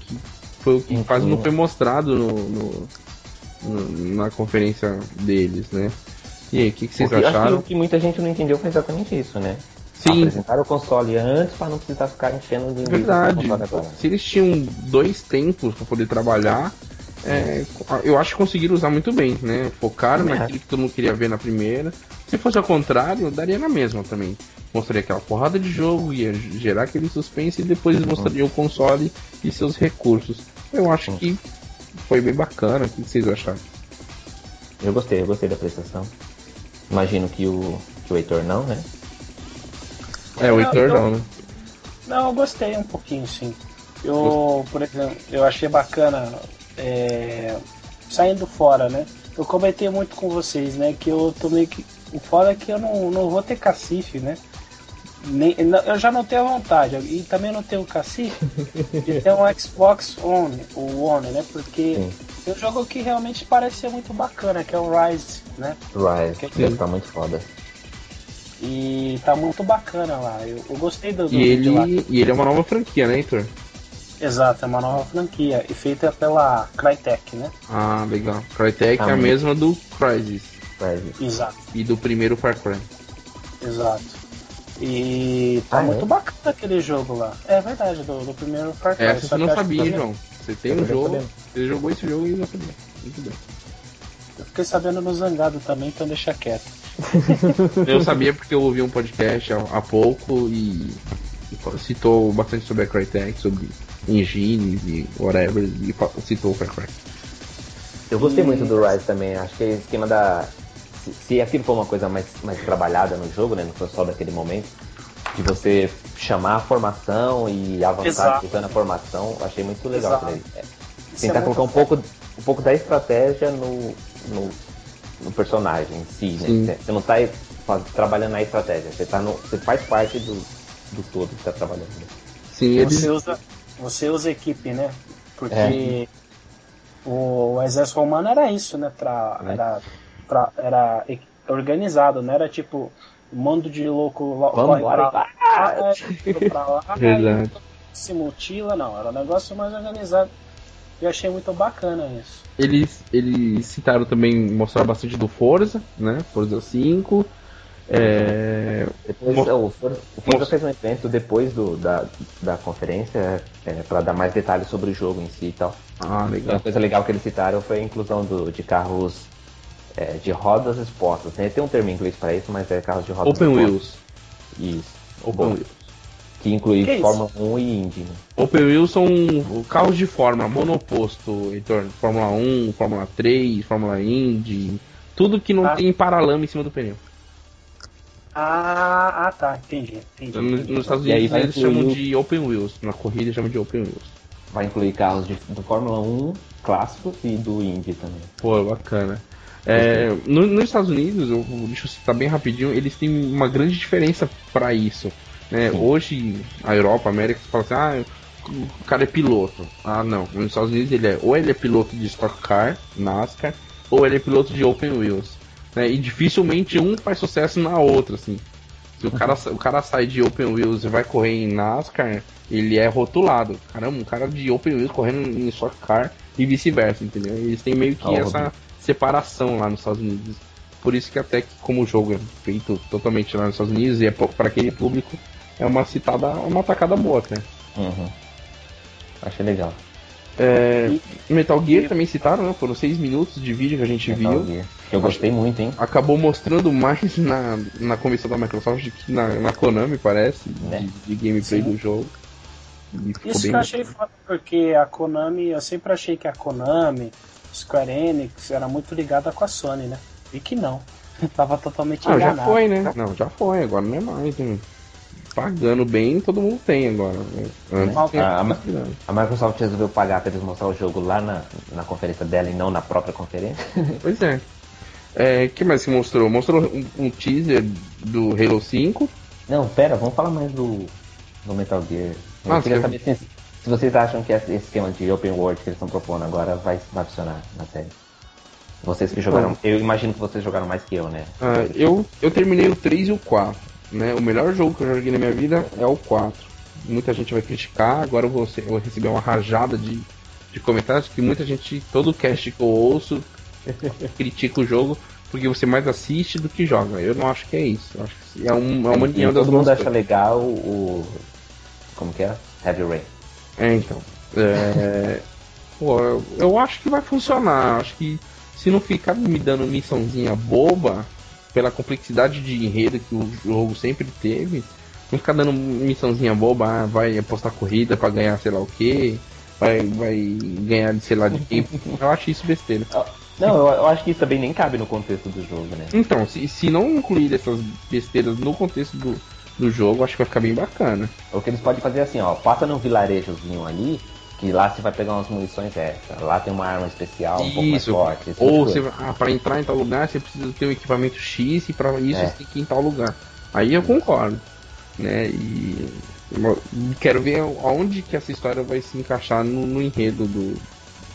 Que foi o que quase não foi mostrado no, no, no, na conferência deles, né? E aí, o que, que vocês Porque acharam? o que muita gente não entendeu foi exatamente isso, né? Sim. Apresentaram o console antes para não precisar ficar enchendo de Verdade. Se eles tinham dois tempos para poder trabalhar, é, eu acho que conseguiram usar muito bem, né? Focaram é. naquilo que todo mundo queria ver na primeira. Se fosse ao contrário, daria na mesma também mostraria aquela porrada de jogo, ia gerar aquele suspense e depois mostraria o console e seus recursos. Eu acho que foi bem bacana. O que vocês acharam? Eu gostei, eu gostei da prestação. Imagino que o, que o Heitor não, né? É, o Heitor não, né? Não, eu gostei um pouquinho, sim. Eu, por exemplo, eu achei bacana é, saindo fora, né? Eu comentei muito com vocês, né? Que eu tô meio que. O foda é que eu não, não vou ter cacife, né? Nem, eu já não tenho vontade, e também não tenho cacife de ter um Xbox One, o One, né? Porque Sim. tem um jogo que realmente parece ser muito bacana, que é o Rise, né? Rise, que é... tá muito foda. E tá muito bacana lá. Eu, eu gostei do, do e ele lá. E ele é uma nova franquia, né, Heitor? Exato, é uma nova franquia. E feita pela Crytek, né? Ah, legal. Crytek ah, é a mesma do Crysis. Crysis. Exato. E do primeiro Far Cry. Exato. E tá ah, muito é? bacana aquele jogo lá. É verdade, do, do primeiro Far Cry. Essa você não sabia, João. Você tem um jogo, você jogou esse jogo e não sabia. Muito bem. Eu fiquei sabendo no Zangado também, então deixa quieto. [laughs] eu sabia porque eu ouvi um podcast há, há pouco e, e, citou bastante sobre a Crytek, sobre engines e whatever, e citou o Far Cry. Eu gostei e... muito do Rise também, acho que é o esquema da se aquilo for uma coisa mais, mais trabalhada no jogo, né? Não foi só daquele momento, de você chamar a formação e avançar usando a formação, achei muito legal. É, tentar é colocar um pouco, um pouco da estratégia no, no, no personagem em si, né? Você não está trabalhando na estratégia, você, tá no, você faz parte do, do todo que está trabalhando. Sim, você, usa, você usa equipe, né? Porque é. o, o exército romano era isso, né? Pra, é. era pra, era organizado, não era tipo mando de louco Vamos embora, pra, lá, [laughs] pra lá se mutila, não, era um negócio mais organizado. Eu achei muito bacana isso. Eles, eles citaram também, mostraram bastante do Forza, né? Forza 5. É... Depois, o Forza, o Forza fez um evento depois do, da, da conferência é, para dar mais detalhes sobre o jogo em si e tal. Ah, legal. Uma coisa legal que eles citaram foi a inclusão do, de carros é, de rodas expostas. Né? Tem um termo em inglês para isso, mas é carros de rodas Open expostas. Wheels. Isso. Open Bom, Wheels. Que inclui que Fórmula 1 e Indy. Né? Open Wheels são carros de forma monoposto, Heitor. Fórmula 1, Fórmula 3, Fórmula Indy. Tudo que não ah. tem paralama em cima do pneu. Ah, ah tá, entendi. entendi, entendi. Nos Estados Unidos eles chamam de Open Wheels. Na corrida chamam de Open Wheels. Vai incluir carros de, do Fórmula 1 clássicos e do Indy também. Pô, bacana. É, no, nos Estados Unidos, eu, deixa eu citar bem rapidinho, eles têm uma grande diferença para isso. Né? Hoje, a Europa, a América, fala assim, ah, o cara é piloto. Ah, não. Nos Estados Unidos ele é ou ele é piloto de Stock Car, NASCAR, ou ele é piloto de Open Wheels. Né? E dificilmente um faz sucesso na outra, assim. Se o cara, o cara sai de Open Wheels e vai correr em NASCAR, ele é rotulado. Caramba, um cara de Open Wheels correndo em Stock Car e vice-versa, entendeu? Eles têm meio que oh, essa separação lá nos Estados Unidos. Por isso que até que como o jogo é feito totalmente lá nos Estados Unidos e é para aquele público, é uma citada, uma atacada boa até. Uhum. Achei legal. É, Metal Gear também citaram, né? Foram seis minutos de vídeo que a gente Metal viu. Gear. Eu gostei muito, hein? Acabou mostrando mais na, na comissão da Microsoft que na, na Konami, parece, né? de, de, gameplay Sim. do jogo. Isso que eu achei foda, porque a Konami, eu sempre achei que a Konami, Square Enix, era muito ligada com a Sony, né? E que não. [laughs] Tava totalmente ah, já foi, né? Não, já foi, agora não é mais, né? pagando bem, todo mundo tem agora. Né? Antes, a, a, Microsoft resolveu pagar para eles mostrar o jogo lá na, na conferência dela e não na própria conferência. [laughs] Pois é. É, que mais que mostrou? Mostrou um, um, teaser do Halo 5. Não, pera, vamos falar mais do, do Metal Gear. Eu ah, queria saber se, se, vocês acham que esse esquema de open world que eles estão propondo agora vai, vai funcionar na série. Vocês que jogaram. Eu imagino que vocês jogaram mais que eu, né? Ah, eu, eu terminei o 3 e o 4. Né? O melhor jogo que eu joguei na minha vida é o 4. Muita gente vai criticar, agora eu vou, eu vou receber uma rajada de, de comentários que muita gente, todo cast que eu ouço, [laughs] critica o jogo porque você mais assiste do que joga. Eu não acho que é isso. Eu acho que é, um, é uma união das Todo mundo acha legal o. Como que é? Heavy Rain. É, então. É... [laughs] Pô, eu, eu acho que vai funcionar. Acho que se não ficar me dando missãozinha boba, pela complexidade de enredo que o jogo sempre teve, não ficar dando missãozinha boba, ah, vai apostar corrida para ganhar sei lá o que, vai, vai ganhar de sei lá de quem. [laughs] Eu acho isso besteira. Não, eu, eu, acho que isso também nem cabe no contexto do jogo, né? Então, se, se não incluir essas besteiras no contexto do, do jogo, acho que vai ficar bem bacana. O que eles podem fazer é assim, ó, passa num vilarejozinho ali, que lá você vai pegar umas munições extra. Lá tem uma arma especial, um isso. pouco mais forte. Ou você, ah, para entrar em tal lugar você precisa ter um equipamento X e para isso é. você tem que ir em tal lugar. Aí eu concordo, né? E quero ver aonde que essa história vai se encaixar no, no enredo do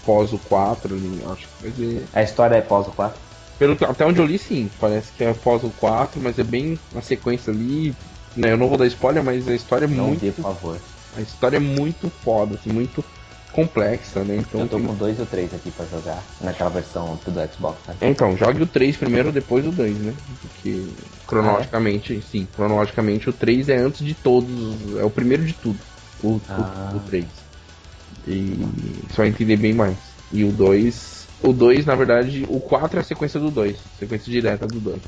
pós o 4, acho que vai ser... A história é pós o 4? Pelo até onde eu li sim, parece que é pós o 4, mas é bem na sequência ali, né? Eu não vou dar spoiler, mas a história é não muito. Dê, por favor. A história é muito foda, assim, muito complexa, né? Então, eu tô tem... com dois ou três aqui pra jogar, naquela versão do Xbox. Né? Então, jogue o 3 primeiro, depois o 2, né? Porque cronologicamente, ah, é? sim, cronologicamente o 3 é antes de todos, é o primeiro de tudo, o, ah. o, o 3. E você vai entender bem mais. E o 2, o 2, na verdade, o 4 é a sequência do 2, sequência direta do 2.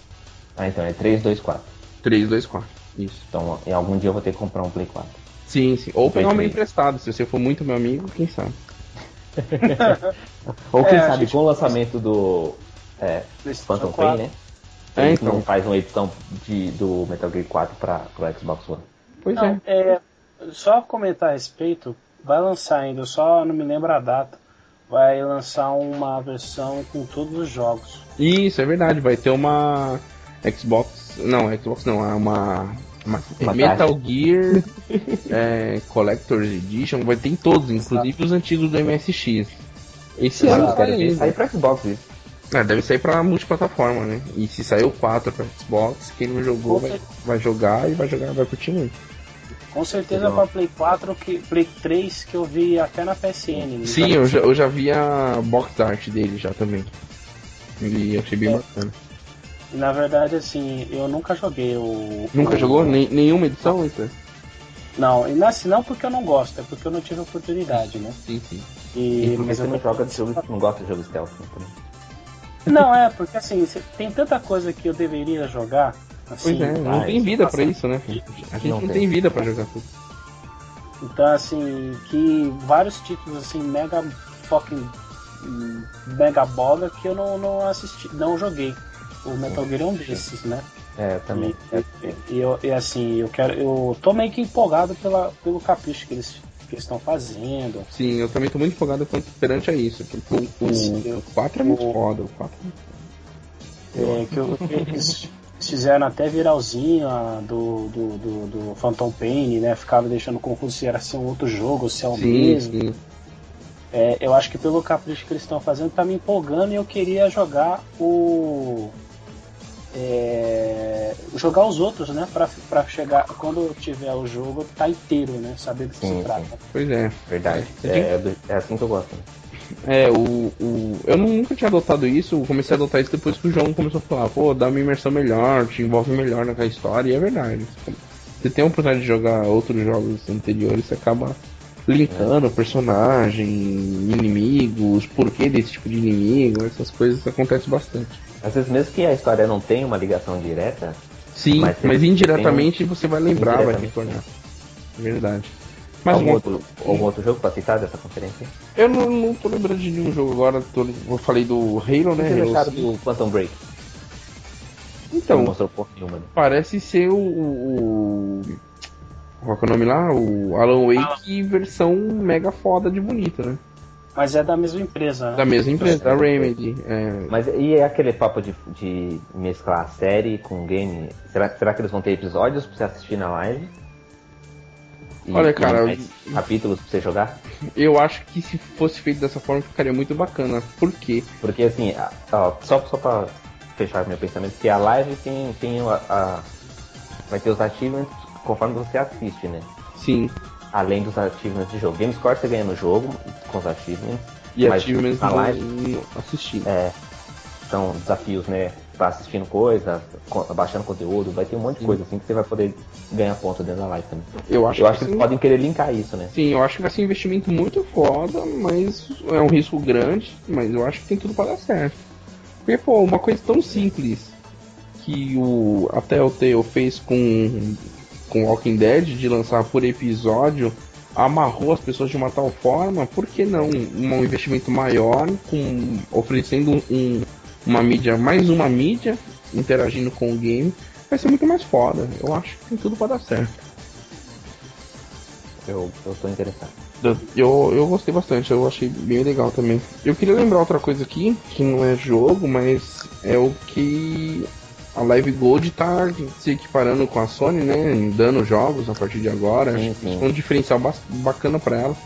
Ah, então é 3, 2, 4. 3, 2, 4. Isso. Então, em algum dia eu vou ter que comprar um Play 4. Sim, sim. Ou pegar um emprestado. Se você for muito meu amigo, quem sabe. [laughs] Ou quem é, sabe, gente... com o lançamento do é, Phantom Pain, né? É, então. não faz uma edição de, do Metal Gear 4 para o Xbox One. Pois não, é. é. Só comentar a respeito, vai lançar ainda, só não me lembro a data. Vai lançar uma versão com todos os jogos. Isso, é verdade. Vai ter uma Xbox. Não, Xbox não, é uma Metal Gear é, Collector's Edition vai ter em todos, inclusive os antigos do MSX. Esse ano ah, deve sair pra Xbox isso. É, deve sair pra multiplataforma, né? E se sair o 4 pra Xbox, quem não jogou vai, vai, jogar e vai jogar, vai curtir muito. Com certeza para Play 4, que, Play 3 que eu vi até na PSN. Sim, eu já, eu já vi a box art dele já também. E achei bem é. bacana. Na verdade, assim, eu nunca joguei o. Nunca o... jogou? Nem, nenhuma edição, então? Não, e assim, não porque eu não gosto, é porque eu não tive oportunidade, né? Sim, sim. E, e porque você não joga de jogo, não gosta de jogo stealth, né? Não, é, porque assim, tem tanta coisa que eu deveria jogar. Assim, pois é, não tem vida para isso, né? A gente não, não tem. tem vida para jogar tudo. Então, assim, que vários títulos, assim, mega fucking mega bola que eu não, não assisti, não joguei. O Metal Gear é um desses, né? É, também. E, e, eu, e assim, eu quero. Eu tô meio que empolgado pela, pelo capricho que eles que estão fazendo. Sim, eu também tô muito empolgado perante a isso. Porque o, o, o 4 é muito o, foda, o 4 É, que eu, eles fizeram até viralzinho a, do, do, do, do, Phantom Pain, né? Ficava deixando confuso se era ser um outro jogo ou se é o sim, mesmo. Sim. É, eu acho que pelo capricho que eles estão fazendo tá me empolgando e eu queria jogar o. É, jogar os outros, né? Pra, pra chegar. Quando eu tiver o jogo, tá inteiro, né? Saber do que sim, se trata. Pois é. Verdade. É, é, é assim que eu gosto. É, o, o. Eu nunca tinha adotado isso, eu comecei a adotar isso depois que o João começou a falar, pô, dá uma imersão melhor, te envolve melhor naquela história, e é verdade. Você tem a oportunidade de jogar outros jogos anteriores, você acaba linkando personagem, inimigos, porquê desse tipo de inimigo, essas coisas acontecem bastante. Às vezes mesmo que a história não tenha uma ligação direta. Sim, mas, mas indiretamente um... você vai lembrar, vai recordar. Verdade. Mas algum, outro, algum outro jogo pra citar dessa conferência? Eu não, não tô lembrando de nenhum jogo agora. Tô, eu falei do Halo, né? Halo acharam do Quantum Break? Então, mostrou nenhuma, né? parece ser o, o, Qual é o nome lá? O Alan Wake ah. versão mega foda de bonita, né? Mas é da mesma empresa, né? Da mesma empresa, da Remedy. É... Mas e é aquele papo de, de mesclar a série com o game? Será, será que eles vão ter episódios pra você assistir na live? E, Olha, cara. Mais capítulos pra você jogar? Eu acho que se fosse feito dessa forma ficaria muito bacana. Por quê? Porque assim, ó, só, só pra fechar meu pensamento, que a live tem, tem a, a, vai ter os achievements conforme você assiste, né? Sim. Além dos achievements de jogo. Game Score você ganha no jogo com os achievements. E mas achievements na live assistindo. É. São desafios, né? tá assistindo coisa, baixando conteúdo, vai ter um monte de coisa assim que você vai poder ganhar ponto dentro da live também. Eu acho, eu que, acho que eles podem querer linkar isso, né? Sim, eu acho que vai ser um investimento muito foda, mas é um risco grande, mas eu acho que tem tudo para dar certo. Porque, pô, uma coisa tão simples que o a Telltale fez com com Walking Dead de lançar por episódio amarrou as pessoas de uma tal forma, por que não um investimento maior com oferecendo um uma mídia, mais uma mídia interagindo com o game, vai ser muito mais foda. Eu acho que tem tudo para dar certo. Eu, eu tô interessado. Eu, eu gostei bastante, eu achei bem legal também. Eu queria lembrar outra coisa aqui, que não é jogo, mas é o que a Live Gold tá se equiparando com a Sony, né? Dando jogos a partir de agora. Sim, sim. um diferencial bacana para ela.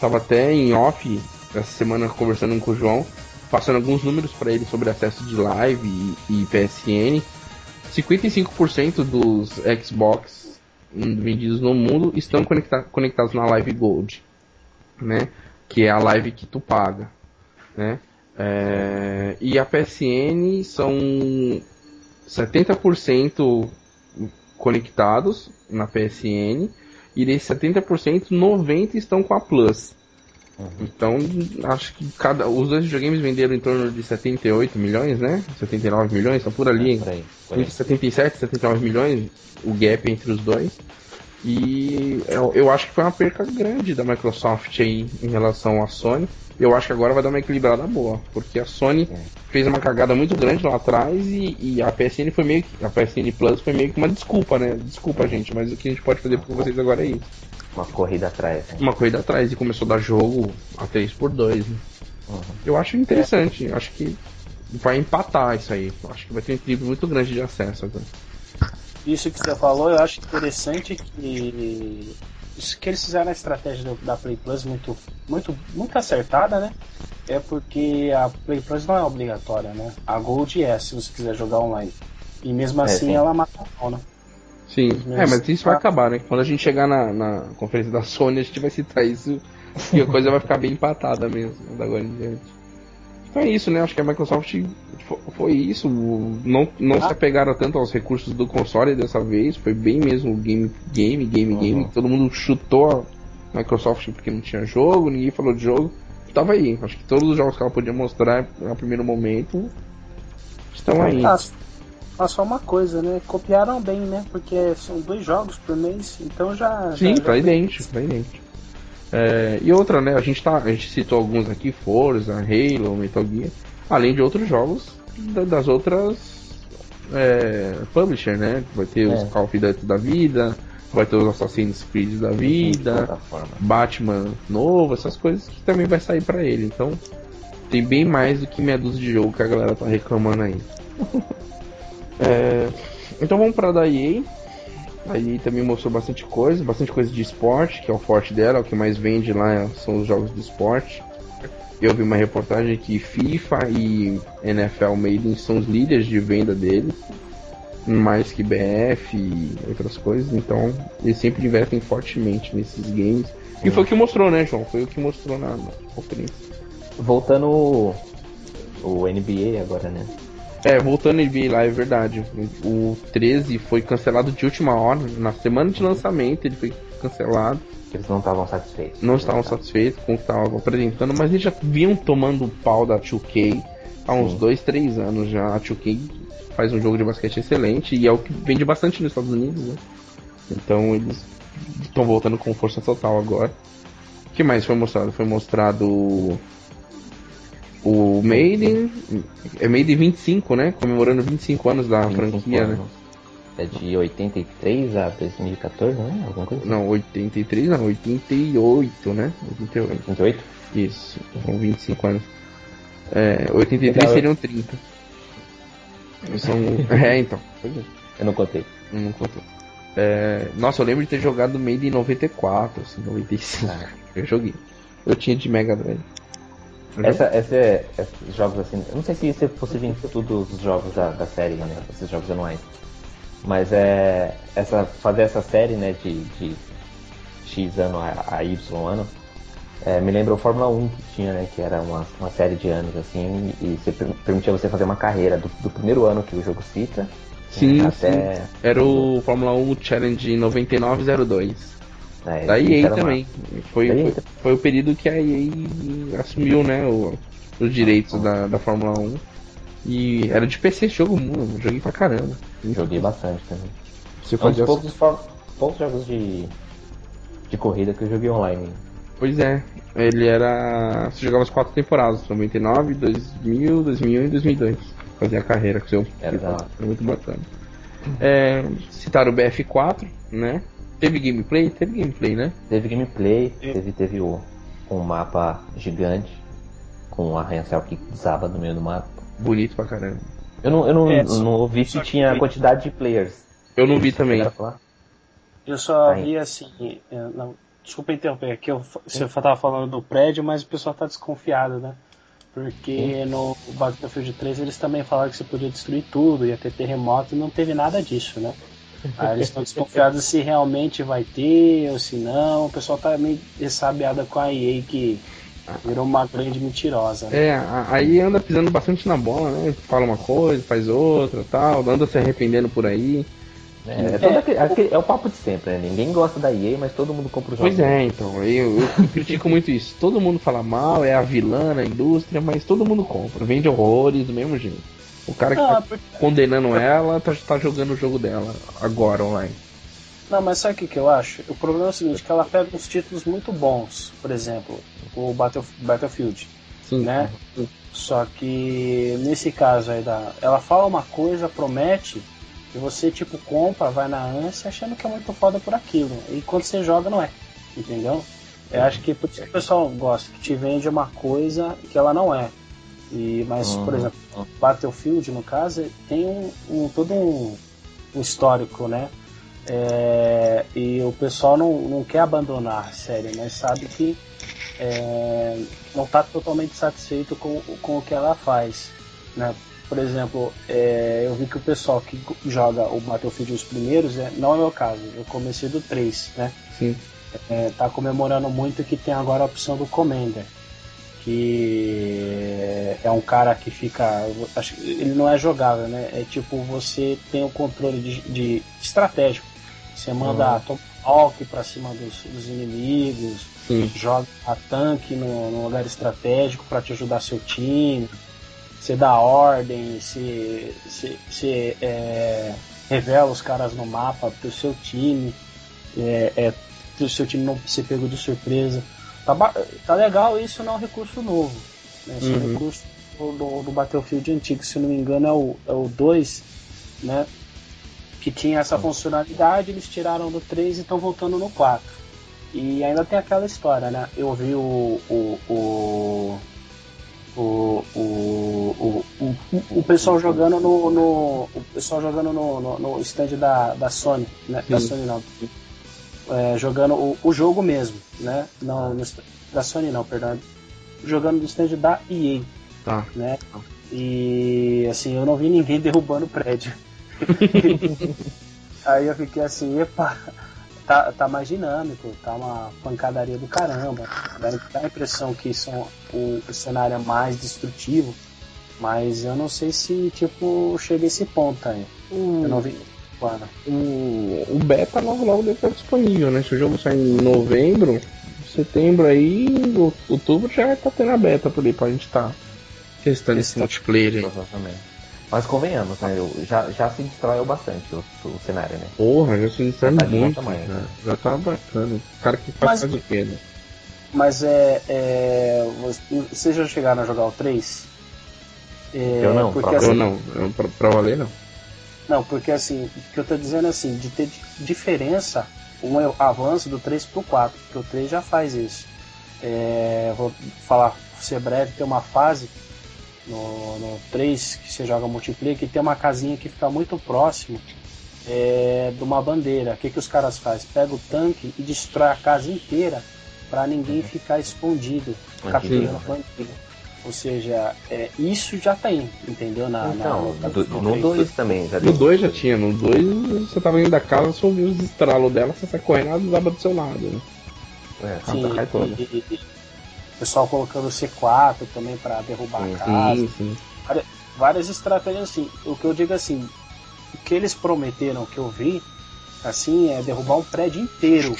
Tava até em off essa semana conversando com o João passando alguns números para ele sobre acesso de live e, e PSN. 55% dos Xbox vendidos no mundo estão conecta conectados na Live Gold, né? Que é a live que tu paga, né? É, e a PSN são 70% conectados na PSN e desses 70%, 90% estão com a Plus. Uhum. Então, acho que cada os dois videogames venderam em torno de 78 milhões, né? 79 milhões, estão por ali. É, por aí, por aí. 77, 79 milhões, o gap entre os dois. E eu, eu, acho que foi uma perca grande da Microsoft aí em relação à Sony. Eu acho que agora vai dar uma equilibrada boa, porque a Sony é. fez uma cagada muito grande lá atrás e, e, a PSN foi meio que, a PSN Plus foi meio que uma desculpa, né? Desculpa, gente, mas o que a gente pode fazer por vocês agora é isso. Uma corrida atrás. Né? Uma corrida atrás e começou a dar jogo a 3 por 2 né? uhum. Eu acho interessante, é. acho que vai empatar isso aí. Acho que vai ter um equilíbrio muito grande de acesso agora. Isso que você falou, eu acho interessante que que eles fizeram a estratégia da Play Plus muito, muito, muito acertada, né? É porque a Play Plus não é obrigatória, né? A Gold é, se você quiser jogar online. E mesmo é, assim é, ela mata a né? Sim, é, mas isso vai acabar, né? Quando a gente chegar na, na conferência da Sony, a gente vai citar isso [laughs] e a coisa vai ficar bem empatada mesmo, da agora em diante. Então é isso, né? Acho que a Microsoft foi isso. Não, não ah. se apegaram tanto aos recursos do console dessa vez. Foi bem mesmo game, game, game, uhum. game. Todo mundo chutou a Microsoft porque não tinha jogo, ninguém falou de jogo. Tava aí. Acho que todos os jogos que ela podia mostrar no primeiro momento estão aí. Ah, só uma coisa, né? Copiaram bem, né? Porque são dois jogos por mês, então já. Sim, já, tá idêntico, tá idêntico. É, e outra, né? A gente, tá, a gente citou alguns aqui, Forza, Halo, Metal Gear, além de outros jogos das outras é, publisher, né? Vai ter é. os Call of Duty da vida, vai ter os Assassin's Creed da vida, Batman novo, essas coisas que também vai sair para ele. Então tem bem mais do que meia dúzia de jogo que a galera tá reclamando aí. [laughs] é, então vamos pra da EA. A EA também mostrou bastante coisa, bastante coisa de esporte, que é o forte dela, o que mais vende lá são os jogos de esporte. Eu vi uma reportagem que FIFA e NFL Maiden são os líderes de venda deles, mais que BF e outras coisas, então eles sempre investem fortemente nesses games. E foi o que mostrou, né, João? Foi o que mostrou na, na conferência. Voltando o NBA agora, né? É, voltando ao NBA lá, é verdade. O 13 foi cancelado de última hora. Na semana de lançamento ele foi cancelado. Eles não estavam satisfeitos. Não estavam satisfeitos com o que estavam apresentando, mas eles já vinham tomando pau da 2K há uns 2, 3 anos já. A 2K faz um jogo de basquete excelente e é o que vende bastante nos Estados Unidos, né? Então eles estão voltando com força total agora. O que mais foi mostrado? Foi mostrado o Maiden. É Maiden 25, né? Comemorando 25 anos da 25 franquia, anos. né? É de 83 a 2014, né? Alguma coisa? Não, 83 não, 88, né? 88. 88? Isso, são 25 anos. É, 83 então, seriam 30. São... é, então. Eu não contei. Não contei. É... Nossa, eu lembro de ter jogado Made em 94, assim, 95. Ah. Eu joguei. Eu tinha de Mega Drive. Essa, essa, é, esses jogos assim, eu não sei se isso é possível em todos os jogos da, da série, né? Esses jogos anuais. Mas é essa fazer essa série, né, de, de X ano a, a Y ano, é, me lembra o Fórmula 1 que tinha, né, que era uma, uma série de anos assim, e você, permitia você fazer uma carreira do, do primeiro ano que o jogo cita. Sim, até... sim. Era o Fórmula 1 Challenge 9902. É, da EA também. Foi, foi, foi, o período que a EA assumiu, né, o, os direitos da, da Fórmula 1. E era de PC esse jogo, mano. Joguei pra caramba. Joguei bastante também. Você é um dos poucos, poucos jogos de, de corrida que eu joguei online. Pois é, ele era. Você jogava as quatro temporadas, 99, 2000, 2001 e 2002. Fazia a carreira com o seu. Era, era muito bacana. É, citaram o BF4, né? Teve gameplay? Teve gameplay, né? Teve gameplay, teve, teve o, um mapa gigante com um arranha-céu que desaba no meio do mapa. Bonito pra caramba. Eu não, eu não, é, não ouvi se tinha a quantidade de players. Eu não vi também. Eu só tá vi assim. Não, desculpa interromper, que eu, você estava falando do prédio, mas o pessoal tá desconfiado, né? Porque Sim. no Battlefield 3 eles também falaram que você podia destruir tudo, ia ter terremoto e não teve nada disso, né? Aí eles estão desconfiados se realmente vai ter ou se não. O pessoal tá meio ressabiado com a EA que virou uma grande mentirosa. Né? É, aí anda pisando bastante na bola, né? Fala uma coisa, faz outra tal, anda se arrependendo por aí. É, é, aquele, aquele, é, o papo de sempre, né? Ninguém gosta da EA, mas todo mundo compra os jogos. Pois é, então, eu, eu [laughs] critico muito isso. Todo mundo fala mal, é a vilã na indústria, mas todo mundo compra. Vende horrores do mesmo jeito. O cara que tá ah, porque... condenando ela tá, tá jogando o jogo dela agora online. Não, mas sabe o que, que eu acho? O problema é o seguinte, que ela pega uns títulos muito bons, por exemplo, o Battle, Battlefield, Sim. né? Sim. Só que nesse caso aí, da, ela fala uma coisa, promete, e você tipo compra, vai na ânsia achando que é muito foda por aquilo. E quando você joga não é. Entendeu? Eu acho que por isso que o pessoal gosta, que te vende uma coisa que ela não é. E, mas, uhum. por exemplo, Battlefield, no caso, tem um, um todo um, um, histórico, né? É, e o pessoal não, não quer abandonar a série, mas sabe que é, não está totalmente satisfeito com, com o que ela faz. Né? Por exemplo, é, eu vi que o pessoal que joga o Battlefield os primeiros, é, não é o meu caso, eu comecei do 3, né? Sim. É, tá comemorando muito que tem agora a opção do Commander que é um cara que fica. Acho, ele não é jogável, né? É tipo, você tem o controle de, de estratégico. Você manda uhum. Tomahawk pra cima dos, dos inimigos, Sim. joga a tanque no, no lugar estratégico para te ajudar seu time. Você dá ordem, você, você, você é, revela os caras no mapa pro seu time, é, é, pro seu time não ser pego de surpresa. Tá, tá legal, isso não é um recurso novo. Né? Esse uhum. é um recurso do, do, Battlefield antigo, se não me engano é o, é o 2, né? Que tinha essa funcionalidade, eles tiraram do 3 e estão voltando no 4. E ainda tem aquela história, né? Eu vi o, o, o, O, o, o, o, pessoal jogando no, no. O pessoal jogando no, no, no stand da, da Sony, né? Da Sony não. É, jogando o, o jogo mesmo, né? Não, no, da Sony não, perdão. Jogando no stand da EA. Tá. Né? E assim, eu não vi ninguém [laughs] derrubando o prédio. [laughs] Aí eu fiquei assim, epa, tá, tá mais dinâmico, tá uma pancadaria do caramba. Dá a impressão que são, o, o cenário é mais destrutivo, mas eu não sei se tipo chega a esse ponto aí. Eu não vi O, o beta logo logo deve estar disponível, né? Se o jogo sair em novembro, setembro aí, outubro já vai estar tendo a beta por aí pra gente estar tá testando esse multiplayer aí. Provavelmente. Mas convenhamos, né? Já, já se distraiu bastante o, o cenário, né? Porra, já se distraiu tá muito. Tamanho, né? Já tá bacana. O cara que faz mas, o quê, né? Mas é, é. Vocês já chegaram a jogar o 3? É, eu não, porque, pra assim, eu não. Eu, pra, pra valer não. Não, porque assim, o que eu tô dizendo é assim, de ter diferença, um avanço do 3 pro 4, porque o 3 já faz isso. É, vou falar, ser breve, tem uma fase no, no 3 que você joga multiplayer que tem uma casinha que fica muito próximo é, de uma bandeira. O que, que os caras fazem? Pega o tanque e destrói a casa inteira para ninguém uhum. ficar escondido, capturando bandido. Ou seja, é, isso já tem, entendeu? Na, então, na, do, no 2 também. Já no 2 já tinha. No 2 você tava indo da casa, você ouviu os estralos dela, você sai correndo, ela desaba do seu lado. Né? É, Sim, cai toda. E, e, pessoal colocando C4 também para derrubar sim, a casa. Sim, sim. Várias, várias estratégias assim. O que eu digo assim, o que eles prometeram que eu vi, assim, é derrubar um prédio inteiro.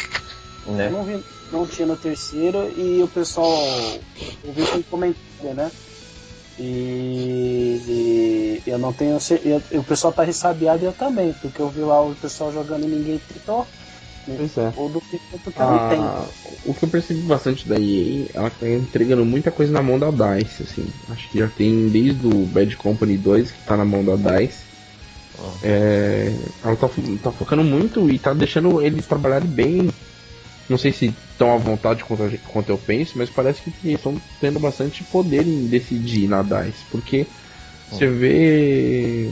Né? Eu não, vi, não tinha no terceiro e o pessoal. Eu vi com comentário, né? E, e, eu não tenho. Eu, o pessoal tá ressabiado e eu também, porque eu vi lá o pessoal jogando e ninguém tentou. Pois é. Ou do que ah, tem. O que eu percebi bastante da EA, ela tá entregando muita coisa na mão da DICE, assim. Acho que já tem desde o Bad Company 2 que tá na mão da DICE. Oh. É, ela tá, tá, focando muito e tá deixando eles trabalharem bem. Não sei se estão à vontade quanto, quanto eu penso, mas parece que estão tendo bastante poder em decidir na DICE. Porque você vê.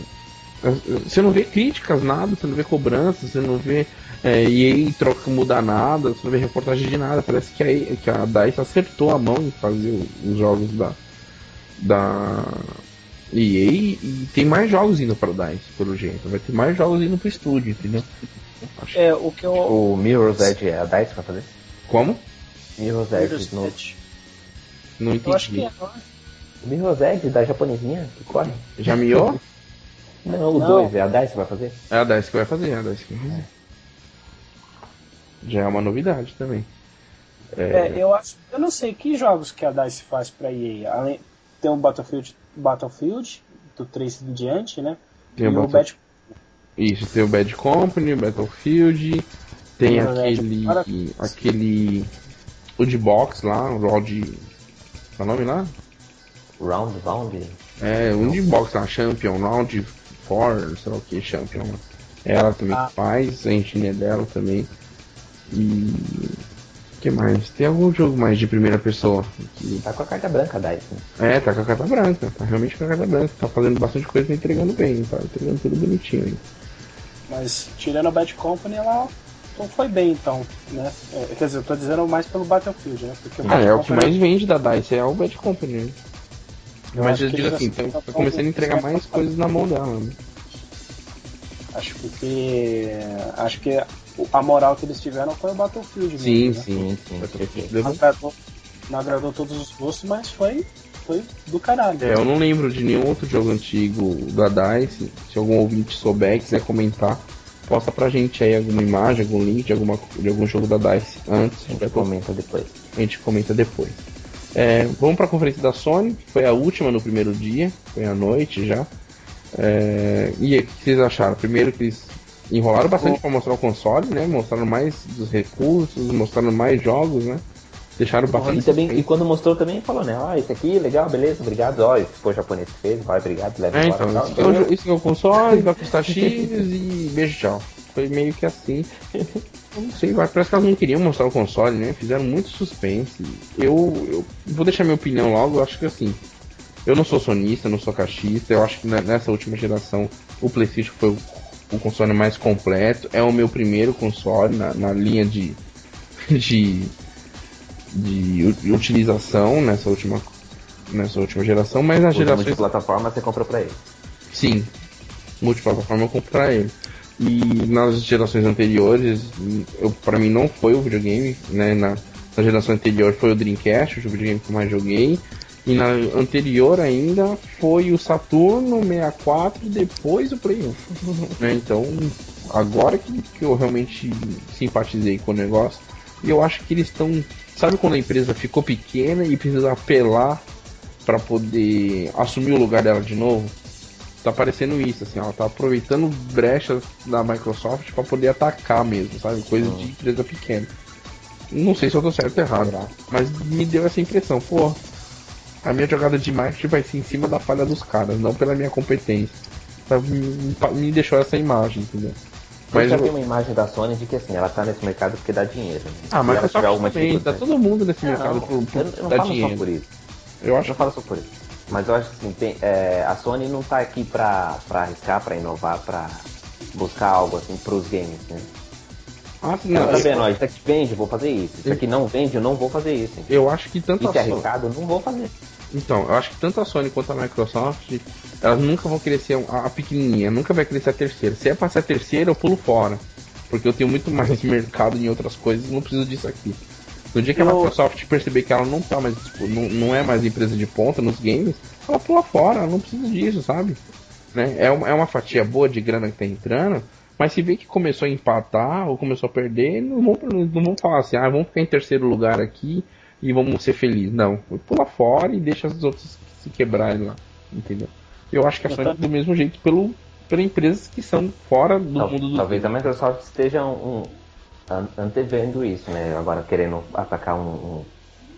Você não vê críticas, nada, você não vê cobranças, você não vê é, e aí troca mudar nada, você não vê reportagem de nada. Parece que a, que a DICE acertou a mão em fazer os jogos da, da EA e tem mais jogos indo para DICE, pelo jeito. Vai ter mais jogos indo para o estúdio, entendeu? Acho é, o que eu... O Mirror's Edge é a DICE pra fazer? Como? Mirror's Edge Mirror's no... Edge. Não entendi. Eu acho que é, O Mirror's Edge da japonesinha que corre. Já miou? Não, o 2 é a DICE que vai fazer? É a DICE que vai fazer, é a DICE que vai fazer. É já é uma novidade também. É... é, eu acho, eu não sei que jogos que a DICE faz para EA. Além tem o Battlefield, Battlefield do 3 em diante, né? Tem o, Battle... Bad... Isso, tem o Bad Company, Battlefield, tem aquele Para... aquele o de box lá, o Round qual é o nome lá? Round Round. É, um de box lá, Champion, Round 4, sei lá o que, Champion. Ela também ah. faz, a engine dela também. E. O que mais? Tem algum jogo mais de primeira pessoa? Que... Tá com a carta branca. Né? É, tá com a carta branca. Tá realmente com a carta branca. Tá fazendo bastante coisa tá entregando bem. Tá entregando tudo bonitinho aí. Mas tirando a Bad Company, ela não foi bem então, né? É, quer dizer, eu tô dizendo mais pelo Battlefield, né? Porque ah, é o que mais vende da DICE, é o Bad Company. Né? Eu Mas eu digo assim, tá, tá começando a entregar mais coisas na mão dela. Né? Acho que. Acho que a moral que eles tiveram foi o Battlefield. Sim, mesmo, sim, né? sim. Não agradou, não agradou todos os gostos, mas foi, foi do caralho. É, eu não lembro de nenhum outro jogo antigo da DICE. Se algum ouvinte souber e quiser comentar, posta pra gente aí alguma imagem, algum link de, alguma, de algum jogo da DICE antes. A gente comenta depois. A gente comenta depois. É, vamos para a conferência da Sony, foi a última no primeiro dia, foi à noite já. É, e o que vocês acharam? Primeiro que eles enrolaram bastante para mostrar o console, né? Mostraram mais dos recursos, mostraram mais jogos, né? Deixaram bastante. E, também, e quando mostrou também falou, né? Ah, isso aqui, legal, beleza, obrigado. Ó, esse foi o japonês que fez, vai, obrigado, leva é, embora. Então, isso, é o, isso é o console, vai custar X e beijo, tchau. Foi meio que assim. Eu [laughs] não sei, parece que elas não queriam mostrar o console, né? Fizeram muito suspense. Eu, eu vou deixar minha opinião logo, eu acho que assim. Eu não sou sonista, não sou caixista. Eu acho que nessa última geração o PlayStation foi o, o console mais completo. É o meu primeiro console na, na linha de, [laughs] de, de utilização nessa última, nessa última geração. Mas na geração. Multiplataforma você comprou pra ele? Sim, multiplataforma eu compro pra ele. E nas gerações anteriores, eu, pra mim não foi o videogame, né? Na, na geração anterior foi o Dreamcast, o videogame que eu mais joguei. E na anterior ainda foi o Saturno 64 e depois o Play 1. [laughs] né? Então, agora que, que eu realmente simpatizei com o negócio. E eu acho que eles estão. Sabe quando a empresa ficou pequena e precisa apelar para poder assumir o lugar dela de novo? Tá parecendo isso, assim, ela tá aproveitando brechas da Microsoft para poder atacar mesmo, sabe? Coisa de empresa pequena. Não sei se eu tô certo ou errado, mas me deu essa impressão, pô, a minha jogada de marketing vai ser em cima da falha dos caras, não pela minha competência. Me, me deixou essa imagem, entendeu? Mas eu já vi uma imagem da Sony de que assim, ela tá nesse mercado porque dá dinheiro. Né? Ah, mas ela alguma também, tá todo mundo nesse não, mercado por, por eu, eu não falo dinheiro. só por isso. Eu acho. Eu não falo só por isso. Mas eu acho que assim, tem, é, a Sony não tá aqui pra, pra arriscar, pra inovar, pra buscar algo assim pros games, né? Ah, não, tá vendo? Ó, isso aqui vende, eu vou fazer isso. Isso aqui não vende, eu não vou fazer isso. Eu acho que tanto isso a é arriscado, eu não vou fazer. Então, eu acho que tanto a Sony quanto a Microsoft, elas nunca vão crescer a, a pequenininha, nunca vai crescer a terceira. Se é pra ser a terceira, eu pulo fora. Porque eu tenho muito mais mercado em outras coisas, não preciso disso aqui. No dia que a Microsoft perceber que ela não tá mais, tipo, não, não é mais empresa de ponta nos games, ela pula fora, ela não precisa disso, sabe? Né? É, uma, é uma fatia boa de grana que tá entrando, mas se vê que começou a empatar ou começou a perder, não vão, não vão falar assim, ah, vamos ficar em terceiro lugar aqui e vamos ser felizes. Não, pula fora e deixa os outros se quebrarem lá, entendeu? Eu acho que a Sony do mesmo jeito pelo, pelas empresas que são fora do Tal, mundo do Talvez a Microsoft esteja um, um, antevendo isso, né? Agora querendo atacar um, um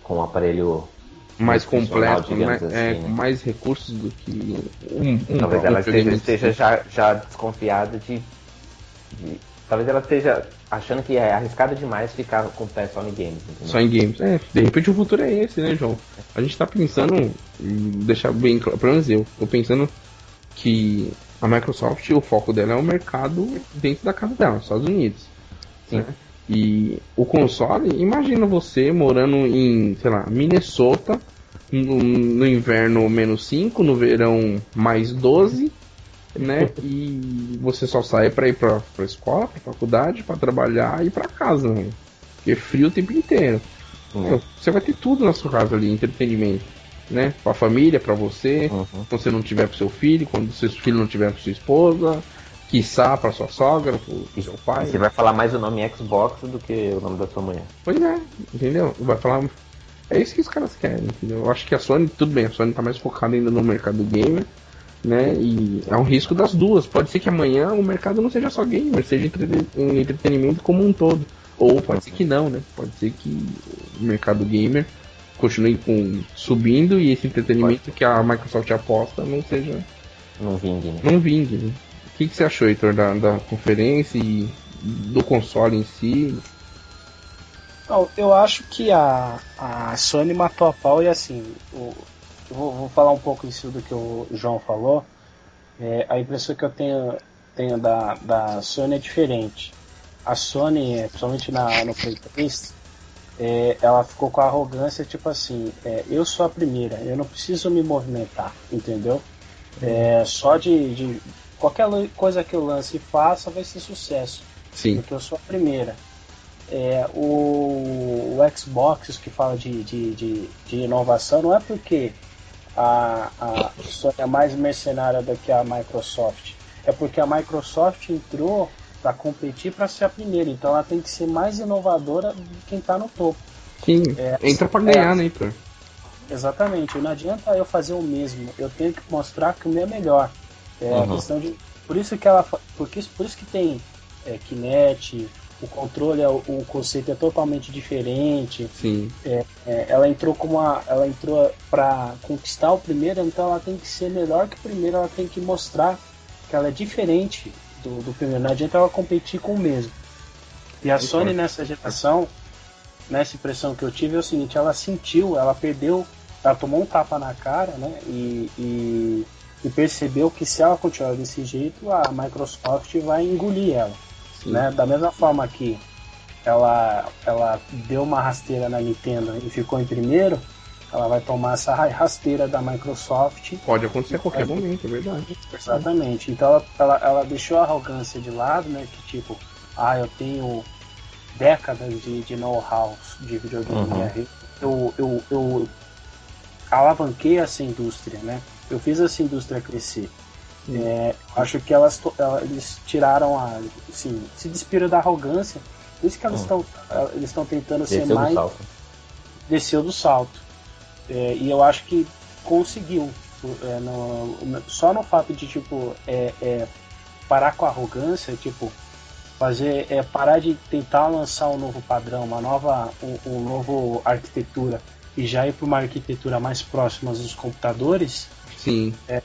com um aparelho mais completo, né? assim, é, né? mais recursos do que um, um Talvez ela esteja, esteja já, já desconfiada de de, talvez ela esteja achando que é arriscado demais ficar com o pé só em games. Entendeu? Só em games. É, de repente o futuro é esse, né, João? A gente tá pensando, deixar bem claro, pelo menos eu, tô pensando que a Microsoft, o foco dela é o mercado dentro da casa dela, Estados Unidos. Sim. Né? E o console, imagina você morando em, sei lá, Minnesota, no, no inverno menos 5, no verão mais 12, né? [laughs] E você só sai para ir pra, pra escola, pra faculdade, para trabalhar e para casa, né? Porque é frio o tempo inteiro. Uhum. Você vai ter tudo na sua casa ali, entretenimento. Né? Pra família, para você, uhum. quando você não tiver pro seu filho, quando seu filho não tiver pro sua esposa, quiçá pra sua sogra, pro, pro seu pai. Você vai falar mais o nome Xbox do que o nome da sua mulher. Pois é, entendeu? Vai falar. É isso que os caras querem, entendeu? Eu acho que a Sony, tudo bem, a Sony tá mais focada ainda no mercado gamer né? E é um risco das duas. Pode ser que amanhã o mercado não seja só gamer, seja um entretenimento como um todo. Ou pode ser que não, né? Pode ser que o mercado gamer continue com, subindo e esse entretenimento que a Microsoft aposta não seja. Não vingue, né? Não vingue, né? O que, que você achou, Heitor, da, da conferência e do console em si? eu acho que a, a Sony matou a pau e assim, o, vou, vou, falar um pouco isso do que o João falou. É, a impressão que eu tenho, tenho da, da Sony é diferente. A Sony, principalmente na, no Play 3, é, ela ficou com a arrogância tipo assim: é, eu sou a primeira, eu não preciso me movimentar, entendeu? É, só de, de, qualquer coisa que eu lance e faça vai ser sucesso, Sim. porque eu sou a primeira. É, o, o Xbox que fala de, de, de, de inovação não é porque a, a Sony é mais mercenária do que a Microsoft. É porque a Microsoft entrou para competir para ser a primeira, então ela tem que ser mais inovadora do que quem está no topo. Sim, é, entra para ganhar, é, né, Heitor? Exatamente, não adianta eu fazer o mesmo, eu tenho que mostrar que o meu é melhor. É uhum. questão de. Por isso que ela. Porque, por isso que tem é, Kinect, o controle, é, o conceito é totalmente diferente. Sim. É, é, ela entrou como uma, ela entrou para conquistar o primeiro, então ela tem que ser melhor que o primeiro, ela tem que mostrar que ela é diferente do, do primeiro. Não adianta ela competir com o mesmo. E a Sony nessa geração, nessa impressão que eu tive é o seguinte, ela sentiu, ela perdeu ela tomou um tapa na cara, né? E, e, e, percebeu que se ela continuar desse jeito, a Microsoft vai engolir ela. Né? Da mesma forma que ela, ela deu uma rasteira na Nintendo e ficou em primeiro, ela vai tomar essa rasteira da Microsoft. Pode acontecer a qualquer momento, é verdade. Exatamente. Então ela, ela, ela, deixou a arrogância de lado, né? Que tipo, ah, eu tenho décadas de, de know-how de videogame. Uhum. Né? Eu, eu, eu alavanquei essa indústria, né? Eu fiz essa indústria crescer. É, acho que elas, eles tiraram a. Assim, se despiram da arrogância. Por isso que elas estão uhum. eles estão tentando Desceu ser mais. Do Desceu do salto. É, e eu acho que conseguiu. É, no, só no fato de tipo é, é, parar com a arrogância, tipo fazer é parar de tentar lançar um novo padrão, uma nova um, um novo arquitetura e já ir para uma arquitetura mais próxima dos computadores. Sim. É,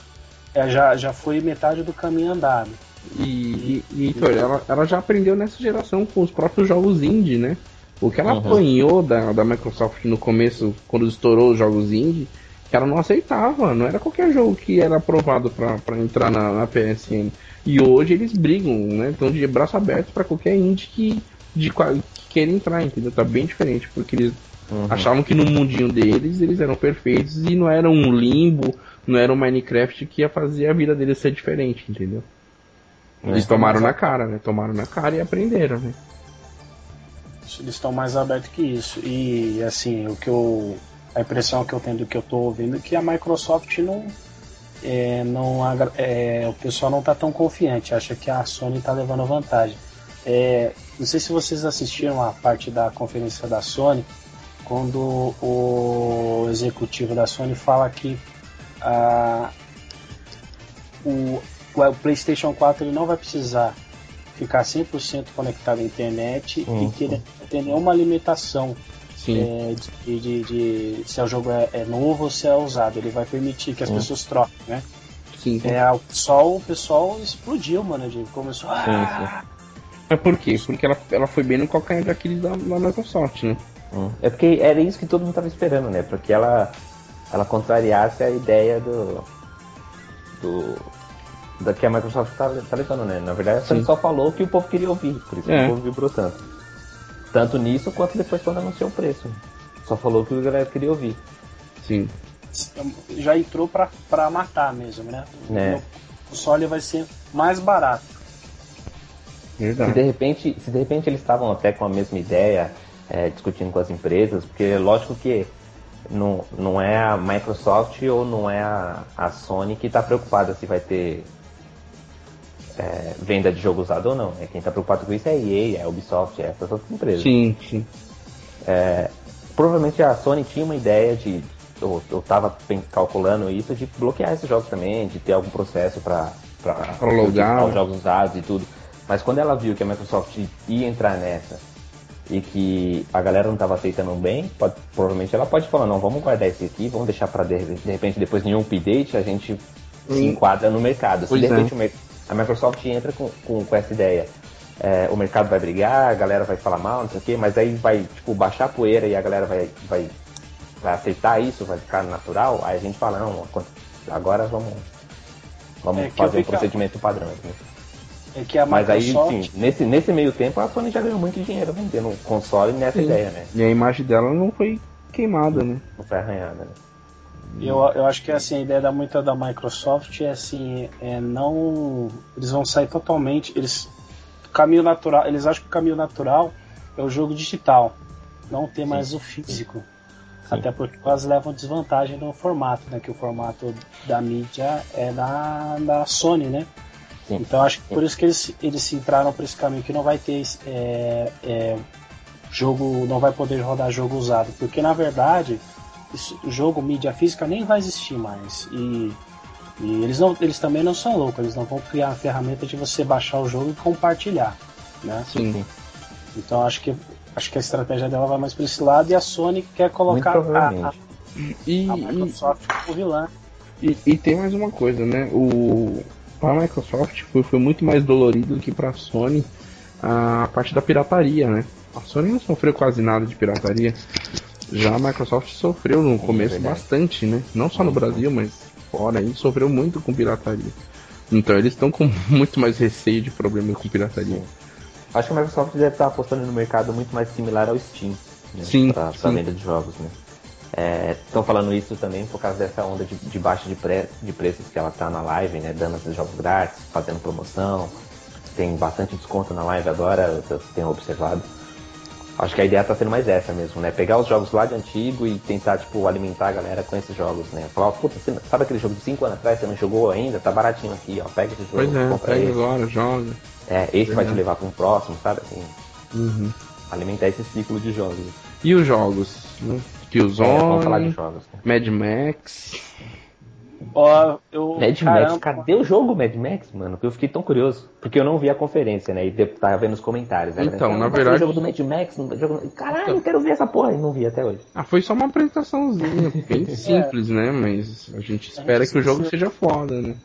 é, já, já foi metade do caminho andado. E, e, e ela, ela já aprendeu nessa geração com os próprios jogos indie, né? O que ela uhum. apanhou da, da Microsoft no começo, quando estourou os jogos indie, que ela não aceitava. Não era qualquer jogo que era aprovado para entrar na, na, PSN. E hoje eles brigam, né? Estão de braço aberto para qualquer indie que, de, que queira entrar, entendeu? Tá bem diferente, porque eles uhum. achavam que no mundinho deles eles eram perfeitos e não era um limbo, não era um Minecraft que ia fazer a vida deles ser diferente, entendeu? É, eles tomaram na cara, né? Tomaram na cara e aprenderam, né? Eles estão mais abertos que isso. E assim, o que eu. A impressão que eu tenho do que eu estou ouvindo é que a Microsoft não. É, não é, o pessoal não está tão confiante, acha que a Sony está levando vantagem. É, não sei se vocês assistiram a parte da conferência da Sony, quando o executivo da Sony fala que o, o PlayStation 4 ele não vai precisar ficar 100% conectado à internet uhum. e que ele não tem nenhuma limitação é, de, de, de, se o jogo é, é, novo ou se é usado. Ele vai permitir que as uhum. pessoas troquem, né? Sim, sim. É, o, pessoal, o pessoal explodiu, mano. De, começou a. Ah! Mas por quê? Porque ela, ela foi bem no calcanhar daquele da, da Microsoft, né? Hum. É porque era isso que todo mundo estava esperando, né? Porque ela, ela contrariasse a ideia do, do, da que a Microsoft tá, tá levando, né? Na verdade, Sony só falou que o povo queria ouvir, por isso é. que o povo vibrou tanto. Tanto nisso quanto depois quando anunciou o preço. Só falou que o galera queria ouvir. Sim. Já entrou pra, pra matar mesmo, né? É. O console vai ser mais barato. Verdade. Se de repente, se de repente eles estavam até com a mesma ideia, é, discutindo com as empresas, porque lógico que não, não é a Microsoft ou não é a, a Sony que está preocupada se vai ter é, venda de jogo usado ou não. É quem está preocupado com isso é a EA, é a Ubisoft, é essas outras empresas. Sim, sim. É, provavelmente a Sony tinha uma ideia de, eu, estava calculando isso, de bloquear esses jogos também, de ter algum processo para logar os jogos usados e tudo. Mas quando ela viu que a Microsoft ia entrar nessa e que a galera não estava aceitando bem, pode, provavelmente ela pode falar, não, vamos guardar esse aqui, vamos deixar para de, de, repente depois nenhum update a gente se enquadra no mercado. Se de é. repente é a Microsoft entra com, com, com essa ideia. É, o mercado vai brigar, a galera vai falar mal, não sei o quê, mas aí vai tipo, baixar a poeira e a galera vai, vai, vai aceitar isso, vai ficar natural, aí a gente fala, não, agora vamos, vamos é fazer um procedimento padrão. Né? É que a Mas aí, sim, nesse, nesse meio tempo a Sony já ganhou muito dinheiro vendendo console nessa sim. ideia, né? E a imagem dela não foi queimada, né? Não foi arranhada, né? Eu, eu acho que assim, a ideia da muita da Microsoft é assim, é não. Eles vão sair totalmente. Eles. Caminho natural. Eles acham que o caminho natural é o jogo digital. Não ter Sim. mais o físico. Sim. Até porque quase levam desvantagem no formato, né? Que o formato da mídia é da, da Sony, né? Sim. Então acho que por isso que eles, eles entraram por esse caminho que não vai ter é, é, jogo, não vai poder rodar jogo usado, porque na verdade o jogo mídia física nem vai existir mais e, e, eles não, eles também não são loucos, eles não vão criar a ferramenta de você baixar o jogo e compartilhar, né? Sim. Então acho que acho que a estratégia dela vai mais para esse lado e a Sony quer colocar a, a, e, a Microsoft como vilã. E, e, tem mais uma coisa, né? O para a Microsoft foi, foi muito mais dolorido do que para a Sony a parte da pirataria, né? A Sony não sofreu quase nada de pirataria. Já a Microsoft sofreu no começo bastante, né? Não só no Brasil, mas fora aí, sofreu muito com pirataria. Então eles estão com [laughs] muito mais receio de problema com pirataria. Acho que a Microsoft deve estar apostando no mercado muito mais similar ao Steam. Né? Sim, pra venda de jogos, né? Estão falando isso também por causa dessa onda de, de baixa de, pre- de preços que ela tá na live, né? Dando esses jogos grátis, fazendo promoção. Tem bastante desconto na live agora, eu tenho observado. Acho que a ideia tá sendo mais essa mesmo, né? Pegar os jogos lá de antigo e tentar, tipo, alimentar a galera com esses jogos, né? Falar, puta, você, sabe aquele jogo de 5 anos atrás, você não jogou ainda? Tá baratinho aqui, ó. Pega esse jogo, Pois é, compra pega esse. agora, joga. É, esse vai te levar para um próximo, sabe? Assim, Uhum. alimentar esse ciclo de jogos. E os jogos? Né? É, vamos falar de Killzone, jogos. né? Mad Max. Ó, eu, Mad caramba, Max, cadê o jogo Mad Max, mano? Que eu fiquei tão curioso. Porque eu não vi a conferência, né? E tava vendo os comentários. Né? Então, na verdade- o jogo do Mad Max, não- jogo... caralho, Então. eu quero ver essa porra. E não vi até hoje. Ah, foi só uma apresentaçãozinha, [laughs] bem simples, né? Mas a gente espera que o jogo seja foda, né?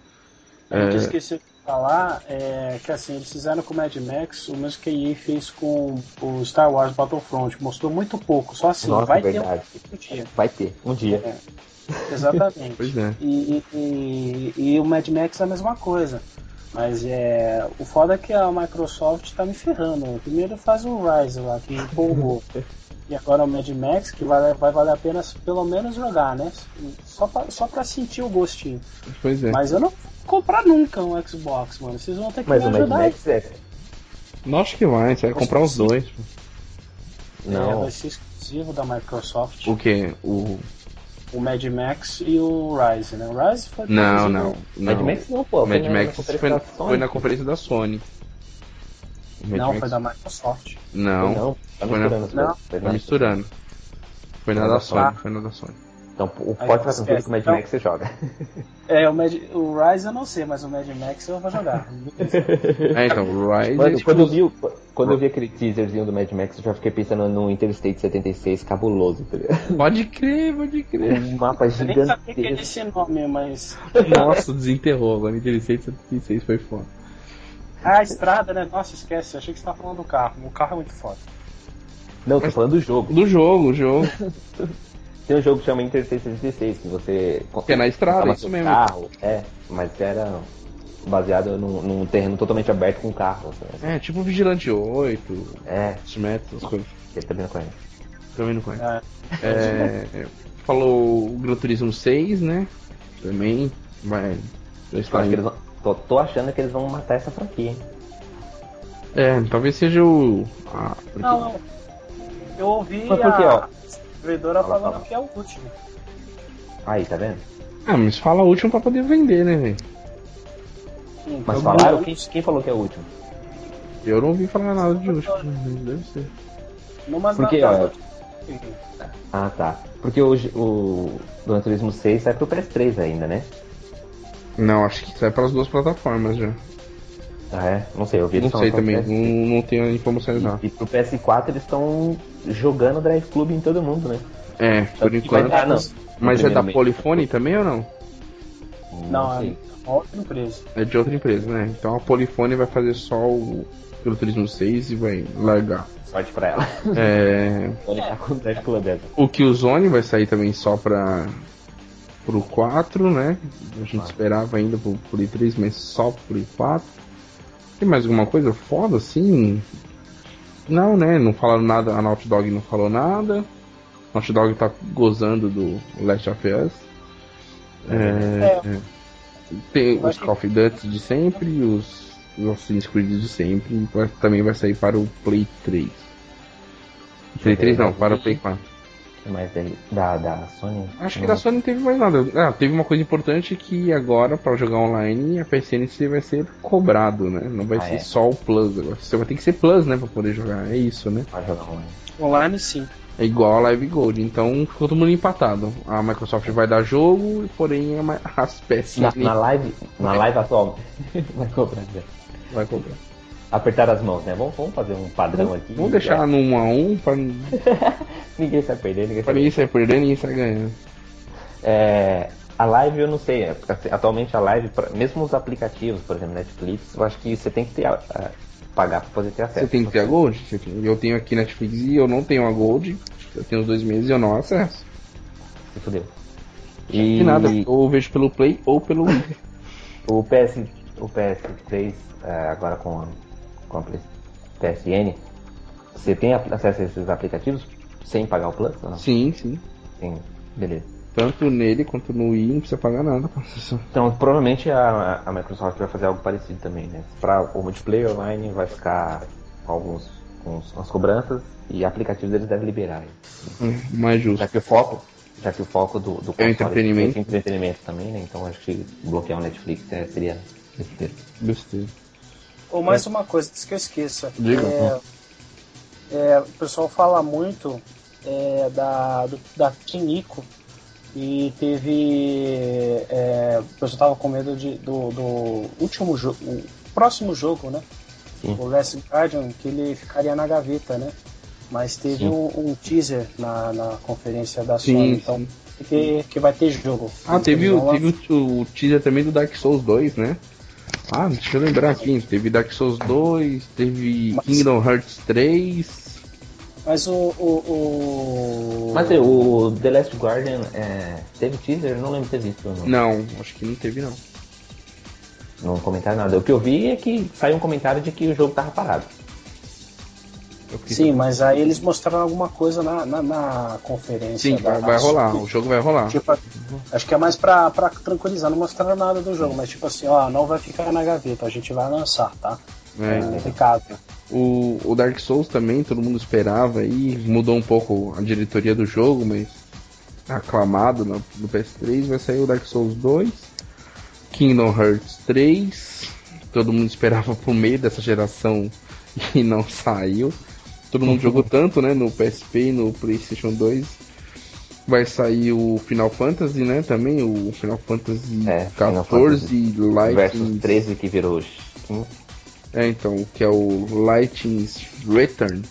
A gente É. esqueceu de falar é, que assim, eles fizeram com o Mad Max o mesmo que a EA fez com o Star Wars Battlefront. Mostrou muito pouco, só assim, Nossa, vai verdade. ter um dia. Vai ter, um dia. É, exatamente. [laughs] Pois é. E, e, e o Mad Max é a mesma coisa. Mas é. O foda é que a Microsoft tá me ferrando. Primeiro faz o Rise lá, que empolgou. [laughs] e agora o Mad Max, que vai, vai valer a pena pelo menos jogar, né? Só pra, só pra sentir o gostinho. Pois é. Mas eu não comprar nunca um Xbox, mano. Vocês vão ter que Mas me o Mad ajudar. Max é. Não acho que vai, você vai comprar os dois. pô. É, Não, vai ser exclusivo da Microsoft. O que? O. O Mad Max e o Rise, né? O Rise foi Não, produzido- não. Mad não. Max não, pô. Mad foi na- na Max conferência foi, da foi na conferência da Sony. O Mad Não, Max- foi da Microsoft. Não, Não, tá Foi na- Não. Foi tá na- misturando. Foi na Foi da Sony. foi na da Sony. Então, o Aí pode fazer tudo que o Mad Então- Max você joga. [laughs] É, o, Mad, o Rise eu não sei, mas o Mad Max eu vou jogar. [laughs] É, então, o Rise. Mano, é quando eu, vi, quando eu vi aquele teaserzinho do Mad Max, eu já fiquei pensando no Interstate 76 cabuloso, tá ligado? [laughs] Pode crer, pode crer. Um mapa Eu nem sabia que era gigantesco. esse nome, mas. Nossa, desenterrou. Agora Inteligente 76 foi foda. Ah, a estrada, né? Nossa, esquece. Eu achei que você tava falando do carro. O carro é muito foda. Não, tô falando do jogo. Do jogo, o jogo. Tem um jogo que chama Interstate 76, que você. Que é na estrada, tava isso mesmo. Carro, é, mas era baseado num, num terreno totalmente aberto com carro. Assim, É, tipo Vigilante 8, é, Smet, essas coisas. ele também não conhece. Também não conheço. É. É, é, falou o Gran Turismo 6, né? Também. Já Eu acho que eles vão, tô, tô achando que eles vão matar essa franquia, hein? É, talvez seja o. a- porque- Não, eu ouvi Mas por quê, ó? A distribuidora Fala, falando fala. que é o último. Aí, tá vendo? Ah, mas fala o último pra poder vender, né, velho? Sim, Mas falaram? Quem, quem falou que é o último? Eu não ouvi falar nada de último. mas Deve ser. Numa Porque, ó, Ah, tá. Porque hoje o Gran Turismo 6 sai pro PS3 ainda, né? Não, acho que sai pelas duas plataformas já. Ah, é? Não sei, eu vi Não sei também, pro não, não tenho informações lá. PS3. E pro PS4 eles estão jogando Drive Club em todo mundo, né? É, por Que enquanto. dar, não. Mas é da mês. Polifone também ou não? Não, sei. é outra empresa. É de outra empresa, né? Então a Polifone vai fazer só o Gran Turismo 6 e vai largar. Sorte pra ela. É, [laughs] Vou deixar com o Drive Club dessa. o Killzone vai sair também só pra pro 4, né? A gente Ah. esperava ainda pro Play 3, mas só pro Play 4. Tem mais alguma coisa foda assim? Não, né? Não falaram nada, a Naughty Dog não falou nada. A Naughty Dog tá gozando do Last of Us. É, é. Tem os Call of Duty de sempre, os, os Assassin's Creed de sempre. Também vai sair para o Play 3. Play 3 não, para o Play 4. Mais dele? Da, da Sony? Acho que da Sony não teve mais nada. Ah, teve uma coisa importante que agora, para jogar online, a PSN você vai ser cobrado, né? Não vai Ah, ser é? só o Plus. Agora você vai ter que ser Plus, né? Pra poder jogar. É isso, né? Vai jogar online. Online sim. É igual a Live Gold. Então ficou todo mundo empatado. A Microsoft vai dar jogo, porém [laughs] as PSN Na, na live, na live atual, [laughs] vai cobrar já. vai cobrar. Apertar as mãos, né? Vamos, vamos fazer um padrão aqui. Vamos deixar no 1 a 1 pra, [laughs] Ninguém sai perdendo, ninguém sai ninguém sair perdendo e ninguém sair ganhando. É, a live eu não sei, é, assim, atualmente a live, mesmo os aplicativos, por exemplo, Netflix, eu acho que você tem que ter a- a- pagar pra poder ter acesso. Você tem que ter a Gold? Eu tenho aqui Netflix e eu não tenho a Gold. Eu tenho os dois meses e eu não acesso. Se fudeu. E... De nada, ou vejo pelo Play ou pelo [laughs] o, PS, o PS3, é, agora com com a PSN, você tem acesso a esses aplicativos sem pagar o Plus? Não? Sim, sim. Sim, beleza. Tanto nele quanto no Wii não precisa pagar nada. Então provavelmente a, a Microsoft vai fazer algo parecido também, né? Para o multiplayer online vai ficar com alguns com as cobranças e aplicativos eles devem liberar. Hum, mais justo. Já que o foco, já que o foco do, do é entretenimento. é entretenimento também, né? Então acho que bloquear o Netflix é, seria besteira. Besteira. Ou mais é. uma coisa, antes que eu esqueça. Diga. É, é, o pessoal fala muito é, da, do, da Kiniko e teve. É, o pessoal tava com medo de, do, do último jogo, o próximo jogo, né? Sim. O Last Guardian, que ele ficaria na gaveta, né? Mas teve um, um, teaser na, na conferência da sim, Sony, então que, que vai ter jogo. Ah, teve, o, teve o, o, teaser também do Dark Souls 2, né? Ah, deixa eu lembrar aqui. Teve Dark Souls 2, teve Mas... Kingdom Hearts 3. Mas o. o, o... Mas o The Last Guardian é, teve teaser? Eu não lembro de ter visto. Não. não, acho que não teve não. Não comentaram nada. O que eu vi é que saiu um comentário de que o jogo tava parado. Sim, mas aí eles mostraram alguma coisa na, na, na conferência. Sim, vai, vai rolar, o jogo vai rolar. Tipo, acho que é mais pra, pra tranquilizar, não mostraram nada do jogo, mas tipo assim, ó, não vai ficar na gaveta, a gente vai lançar, tá? É, é O, o Dark Souls também, todo mundo esperava e mudou um pouco a diretoria do jogo, mas aclamado no, no PS3 vai sair o Dark Souls 2, Kingdom Hearts 3, todo mundo esperava pro meio dessa geração [laughs] e não saiu. Todo mundo jogou [laughs] tanto, né, no PSP e no PlayStation 2. Vai sair o Final Fantasy, né, também, o Final Fantasy é, 14 Lightning versus 13 que virou 15. É, então, que é o Lightning's Return.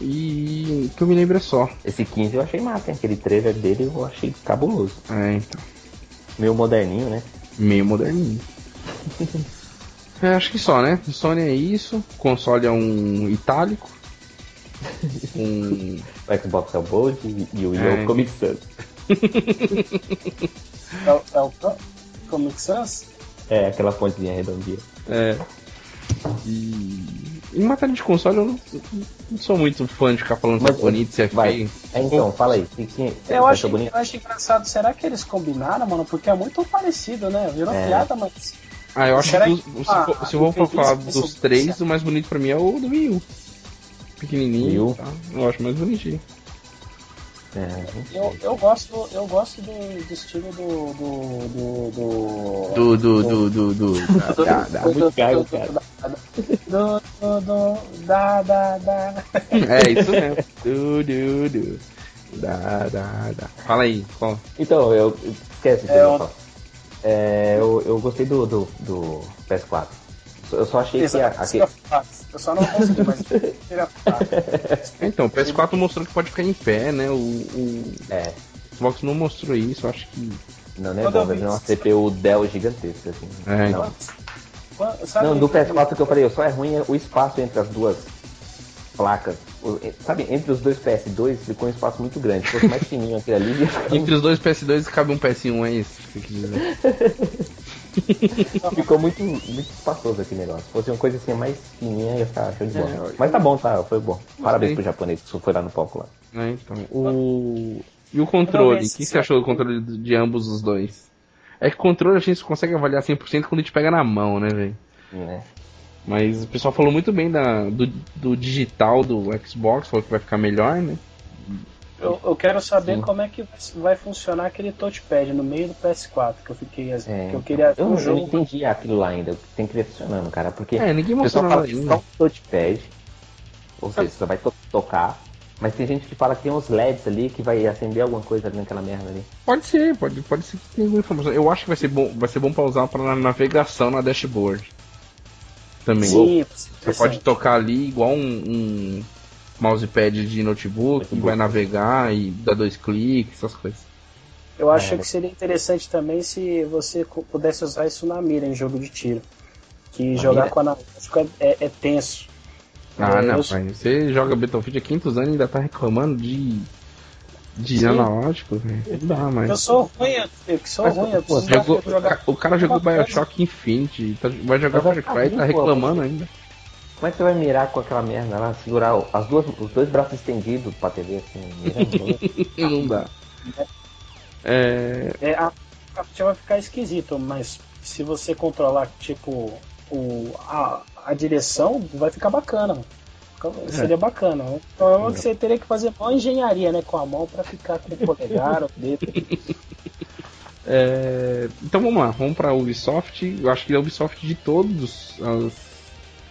E que eu me lembro é só. Esse 15 eu achei massa, hein? aquele trailer dele eu achei cabuloso. É, então. Meio moderninho, né? Meio moderninho. [laughs] é, acho que só, né? Sony é isso. Console é um itálico. O Xbox é o Bold e o é o Comic Sans. é, o, é o Comic Sans? É, aquela fontezinha redondinha. É. E em matéria de console eu não, não, sou muito fã de ficar falando Mas, que é bonito, se é feio. É, então, fala aí. Que, que, eu, acho, bonito? eu acho engraçado, será que eles combinaram, mano? Porque é muito parecido, né? Virou é. piada, mas. Ah, eu acho será que, que se, se eu vou falar dos três, o mais bonito pra mim é o do Wii U. Pequenininho, tá? eu acho mais bonitinho. É, eu, eu gosto, eu gosto do, do estilo do. do. do. do. do. do. do. do. da. da. Muito gaio, cara. Do. do. do. da. da. da. É isso mesmo. Do. do. do. Da. da. da. Fala aí, fala. Então, eu. Esquece, é, eu, é, eu, eu gostei do, do, do PS4. Eu só achei que. A, aquele... Eu só não consegui, mas Então, o PS4 mostrou que pode ficar em pé, né? O, o... É. Xbox não mostrou isso, eu acho que. Não, não é bom, vai vir uma CPU Dell gigantesca, assim. É, não. Não, do PS4 que eu falei, só é ruim o espaço entre as duas placas. Sabe, entre os dois PS2 ficou um espaço muito grande. Se fosse mais fininho aquele ali. Entre os dois PS2 cabe um PS1, é isso que dizer. [laughs] [laughs] Ficou muito, muito espaçoso aquele negócio. Se fosse uma coisa assim mais fininha, ia ficar show de bola. É, Mas tá bom, tá, foi bom. Parabéns pro japonês que foi lá no palco lá. É, então. O... E o controle? O que, você achou do controle de ambos os dois? É que o controle a gente consegue avaliar 100% quando a gente pega na mão, né, velho? É. Mas o pessoal falou muito bem da, do, do digital do Xbox, falou que vai ficar melhor, né? Eu, eu quero saber Sim. como é que vai funcionar aquele touchpad no meio do PS4 que eu fiquei assim, é, que eu queria eu, um jogo... não entendi aquilo lá ainda, tem que ver funcionando, cara, porque é, ninguém mostrou nada ainda. Só um touchpad, ou seja, você vai to tocar, mas tem gente que fala que tem uns LEDs ali que vai acender alguma coisa ali naquela merda ali. Pode ser, pode, pode ser que tenha alguma informação. Eu acho que vai ser bom, vai ser bom para usar para navegação na dashboard. Também. Sim, você pode tocar ali igual um, um mousepad de notebook, que vai navegar e dar dois cliques, essas coisas. Eu acho é. que seria interessante também se você pudesse usar isso na mira em jogo de tiro. Que na jogar mira? com analógico é, é, é, tenso. Ah, É, não, eu- pai. Você joga Battlefield há 500 anos e ainda tá reclamando de. de Sim. analógico, velho. Não dá mais. Eu sou ruim, eu que sou Mas, ruim, eu pô, Jogou- jogar. o cara jogou Bacana. Bioshock Infinity, tá- vai jogar Mas Far Cry e tá reclamando ainda. Como é que você vai mirar com aquela merda lá, segurar as duas, os dois braços estendidos pra TV assim? [laughs] Não dá. É, É, a captura vai ficar esquisito, mas se você controlar, tipo, o, a, a direção, vai ficar bacana. Seria bacana. O problema é que você teria que fazer uma engenharia, né, com a mão pra ficar com o polegar, o dedo. [laughs] é, então vamos lá, vamos pra Ubisoft. Eu acho que a Ubisoft de todos as,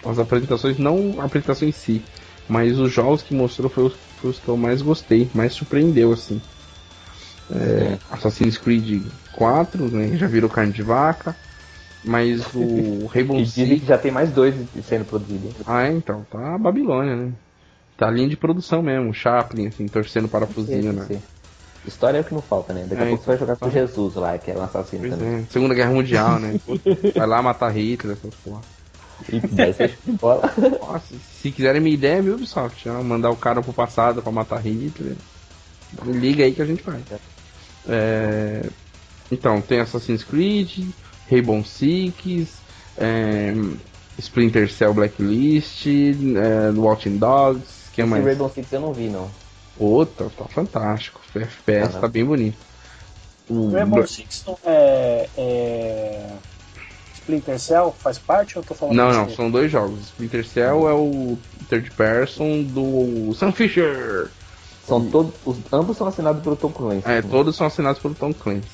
as apresentações, não a apresentação em si, mas os jogos que mostrou foi os, foi os que eu mais gostei, mais surpreendeu assim. É, Assassin's Creed 4, né, já virou carne de vaca, mas o [laughs] Rainbow e dizem que já tem mais dois sendo produzidos. Ah, é, então, tá a Babilônia, né? Tá a linha de produção mesmo, Chaplin, assim, torcendo para a fuzina, né? Sim. História é o que não falta, né? Daqui a É, pouco você vai jogar com então. Jesus lá, que é um assassino Pois também. é, Segunda Guerra Mundial, né? [laughs] Vai lá matar Hitler, essas porra. E bola. Nossa, se quiserem minha ideia, viu, Ubisoft? Mandar o cara pro passado pra matar Hitler. Liga aí que a gente vai. É, Então, tem Assassin's Creed, Rainbow Six, é... Splinter Cell Blacklist, é... Watching Dogs, que Esse mais? Rainbow Six eu não vi, não. Outra, tá fantástico. O FPS Aham. tá bem bonito. O Rainbow Six não é, é. Splinter Cell faz parte ou eu tô falando Não, não, são dois jogos. Splinter Cell é o third person do Sam Fisher. São todos, os, ambos são assinados pelo Tom Clancy. É, todos são assinados pelo Tom Clancy.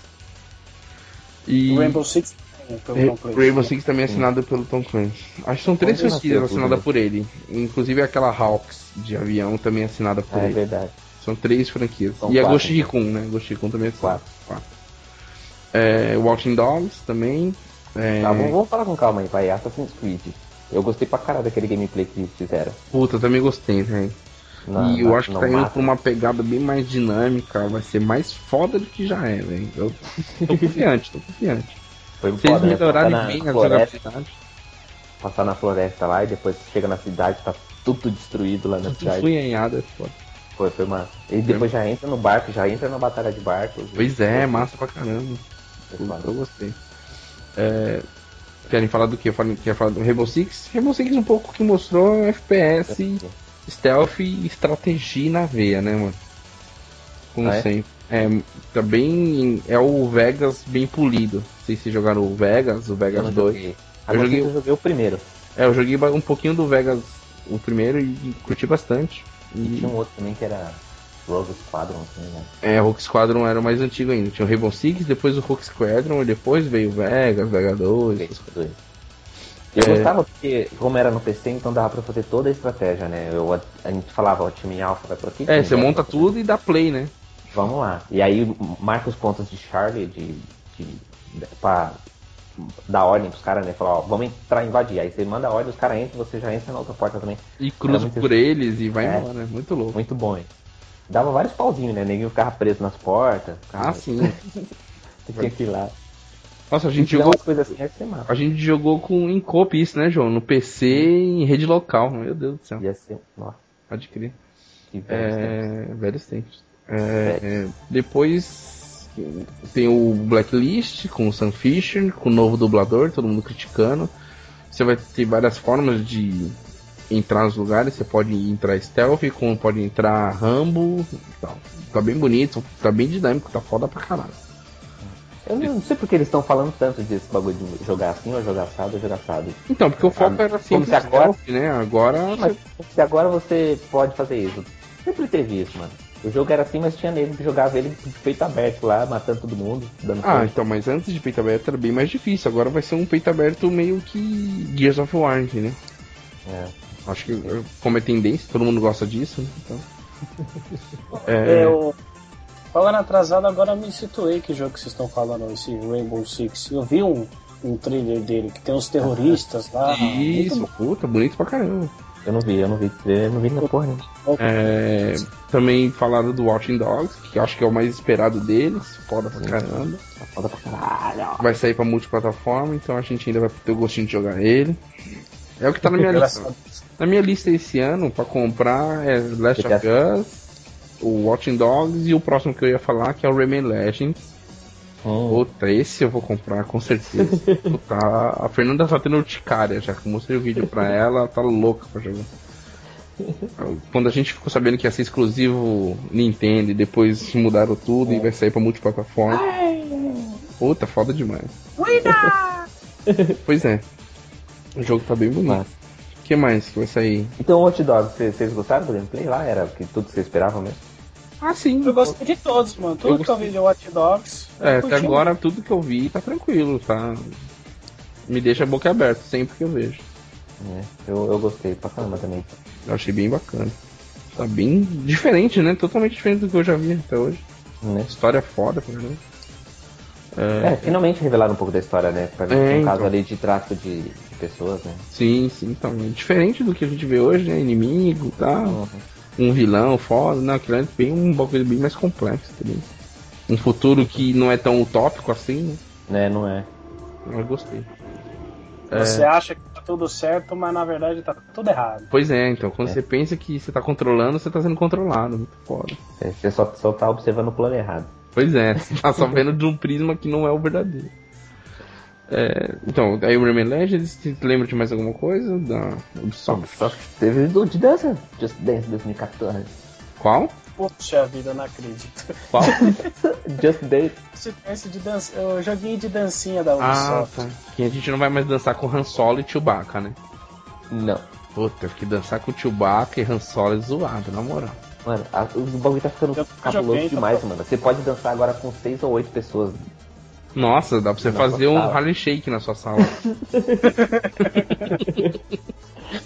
E O Rainbow Six é, pelo Tom Clancy. Rainbow Six também é assinado pelo Tom Clancy. Acho que são três franquias assinadas por ele. Inclusive aquela Hawks de avião também é assinada por É, ele. verdade. São três franquias. São e a quatro, Ghost então. Recon, né? Ghost Recon também é assinado. Quatro. Quatro. É, Watching Dogs também. É, Tá, vamos, vamos falar com calma aí, vai. Assassin's Creed. Eu gostei pra caralho daquele gameplay que eles fizeram. Puta, eu também gostei, velho. Na- E eu na- acho que tá indo mapa. pra uma pegada bem mais dinâmica, vai ser mais foda do que já é, velho. Eu tô confiante, tô confiante. Foi Se eles né? melhorarem na bem a jogabilidade, Passar na floresta lá e depois chega na cidade, tá tudo destruído lá na tudo cidade. funhanhado é foda. Foi, foi massa. E depois já entra no barco, já entra na batalha de barcos. Pois é, massa pra caramba. Foda. Eu gostei. É, querem falar do que? Querem falar do Rainbow Six? Rainbow Six um pouco que mostrou FPS, stealth e estratégia na veia, né, mano? Como Ah, é? sempre. É, tá bem. É o Vegas bem polido. Não sei se jogaram o Vegas, o Eu Vegas não 2. joguei. Eu Eu joguei- eu joguei o primeiro. É, eu joguei um pouquinho do Vegas, o primeiro, e curti bastante. E, Tinha um outro também que era Rogue Squadron, assim, né? é, Rogue Squadron era o mais antigo ainda. Tinha o Rainbow Six, depois o Rogue Squadron, e depois veio o Vegas, Vega 2. Joguei esses dois. Eu É. gostava porque, como era no PC, então dava pra fazer toda a estratégia, né? Eu, a, gente falava, o time alfa vai por aqui. É, você monta tudo e dá play, né? Vamos lá. E aí marca os pontos de Charlie de, de, de pra dar ordem pros caras, né? Falar, ó, vamos entrar e invadir. Aí você manda a ordem, os caras entram, você já entra na outra porta também. E cruza muito por eles e vai É. embora, né? Muito louco. Muito bom, hein? Dava vários pauzinhos, né? Ninguém ficava preso nas portas. Ah, sim. [laughs] Tinha que ir lá. Nossa, a gente tiver jogou. assim, massa. A gente jogou com em coop isso, né, João? No PC e em rede local. Meu Deus do céu. Ia ser. Nossa, Pode crer. que velho. É, velhos tempos. É, é, depois tem o Blacklist com o Sam Fisher, com o novo dublador, todo mundo criticando. Você vai ter várias formas de entrar nos lugares. Você pode entrar stealth, como pode entrar Rambo. e tal. Tá bem bonito, tá bem dinâmico, tá foda pra caralho. Eu não sei porque eles estão falando tanto desse bagulho de jogar assim, ou jogar assado, ou jogar assado. Então, porque o foco Ah, era sempre como se agora- stealth, né? Agora. Mas se agora você pode fazer isso. Sempre teve isso, mano. O jogo era assim, mas tinha nego que jogava ele de peito aberto lá, matando todo mundo, dando Ah, coisa. então, mas antes de peito aberto era bem mais difícil. Agora vai ser um peito aberto meio que Gears of War, entendeu? É. Acho que como é tendência, todo mundo gosta disso, né? Então. [laughs] É, É, eu... Falando atrasado, agora eu me situei que jogo que vocês estão falando, esse Rainbow Six. Eu vi um, um trailer dele que tem uns terroristas lá. [laughs] isso, Muito puta, bonito pra caramba. Eu não vi, eu não vi, eu não vi na porra, né? É, também falaram do Watching Dogs, que acho que é o mais esperado deles, foda pra caramba. Foda pra caralho. Vai sair pra multiplataforma, então a gente ainda vai ter o gostinho de jogar ele. É o que tá na minha lista. Na minha lista esse ano pra comprar é Last of Us, o Watching Dogs e o próximo que eu ia falar que é o Rayman Legends. Hum. Puta, esse eu vou comprar com certeza. [laughs] Puta, a Fernanda tá tendo urticária já, que eu mostrei o vídeo pra ela, tá louca pra jogar. Quando a gente ficou sabendo que ia ser exclusivo Nintendo e depois mudaram tudo é. e vai sair pra multiplataforma. Puta, foda demais. pois é. O jogo tá bem bonito. O que mais que vai sair? Então, Hot Dog, vocês gostaram do gameplay lá? Era que tudo que vocês esperavam mesmo? Ah, sim. Eu gostei de todos, mano. Tudo eu que eu vi de Watch Dogs. É, até agora tudo que eu vi tá tranquilo, tá? Me deixa a boca aberta sempre que eu vejo. É, eu, eu gostei pra caramba também. Eu achei bem bacana. Tá bem diferente, né? Totalmente diferente do que eu já vi até hoje. Né? História foda, por exemplo. É, é, finalmente revelaram um pouco da história, né? Pra ver é, um então. caso ali de tráfico de, de, pessoas, né? Sim, sim, então. É diferente do que a gente vê hoje, né? Inimigo e tal. Uhum. Um vilão foda. Não, aquilo é bem um bagulho bem mais complexo também. Um futuro que não é tão utópico assim, né? É, não é. Eu gostei. Você é... acha que tá tudo certo, mas na verdade tá tudo errado. Pois é, então quando é. você pensa que você tá controlando, você tá sendo controlado. Muito foda. É, você só, só tá observando o plano errado. Pois é, você [laughs] tá só vendo de um prisma que não é o verdadeiro. É, então, aí o Rayman Legends, você lembra de mais alguma coisa da Ubisoft? Teve o de dança, Just Dance 2014. Qual? Poxa vida, não acredito. Qual? [laughs] Just Dance. Esse de dança, o joguinho de dancinha da Ubisoft. Ah, tá. Que a gente não vai mais dançar com Han Solo e Chewbacca, né? Não. Puta, que dançar com Chewbacca e Han Solo é zoado, na moral. Mano, a, o bagulho tá ficando cabuloso demais, mano. Você pode dançar agora com seis ou oito pessoas. Nossa, dá pra você fazer um rally shake na sua sala. [laughs]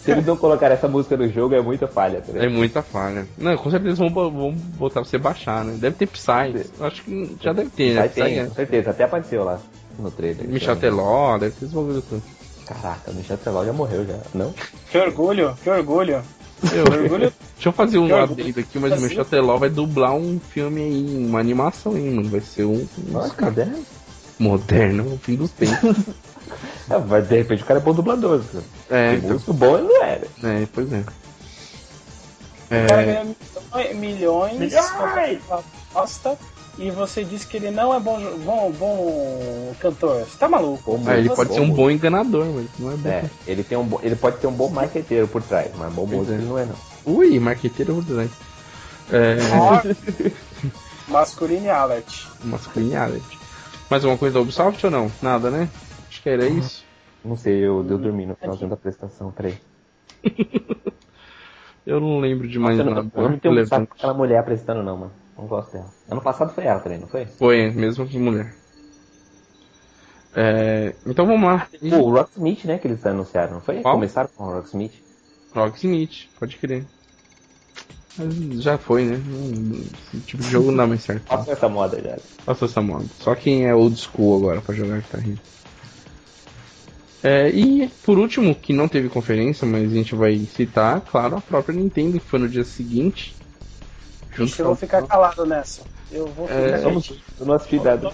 Se eles não colocarem essa música no jogo, é muita falha. Tá é muita falha. Não, com certeza vão, vão botar pra você baixar, né? Deve ter Psy. Acho que já deve ter, né? Psy tem, é. com certeza. Até apareceu lá no trailer. Michel Teló, deve ter desenvolvido tudo. Caraca, o Michel Teló já morreu já, não? Que orgulho, que orgulho. Orgulho. Deixa eu fazer um adendo aqui, mas o Michel Teló vai dublar um filme aí, uma animação aí, mano. Vai ser um. Nossa, moderno? Moderno, o fim dos tempos. [laughs] É, mas de repente o cara é bom dublador. É, então... músico bom ele não era. É, pois é. O cara ganha milhões, milhões. Bosta, e você disse que ele não é bom, bom, bom cantor. Você tá maluco? É, ele pode ser um bom enganador, mas não é bom. É, ele, tem um bo... ele pode ter um bom marqueteiro por trás, mas bom músico é. ele não é não. Ui, marqueteiro por trás. É... Masculine [laughs] Alert. Masculine Alert. Mais alguma coisa da Ubisoft ou não? Nada, né? Acho que era uhum. isso. Não sei, eu, eu dormi no finalzinho da apresentação, peraí. [laughs] eu não lembro de mais Nossa, nada. Eu não, eu não tenho um aquela mulher apresentando não, mano. Não gosto dela. Ano passado foi ela também, não foi? Foi, mesmo que mulher. É, então vamos lá. Pô, o Rocksmith, né, que eles anunciaram, não foi? Qual? Começaram com o Rocksmith. Rocksmith, pode crer. Mas já foi, né? Esse tipo de jogo não dá mais certo. Passou essa moda já. Passou essa moda. Só quem é old school agora pra jogar Guitar Hero. É, e por último, que não teve conferência, mas a gente vai citar, claro, a própria Nintendo, que foi no dia seguinte. Junto eu vou ficar calado nessa. Eu vou ficar é, vamos, eu não assisti nada.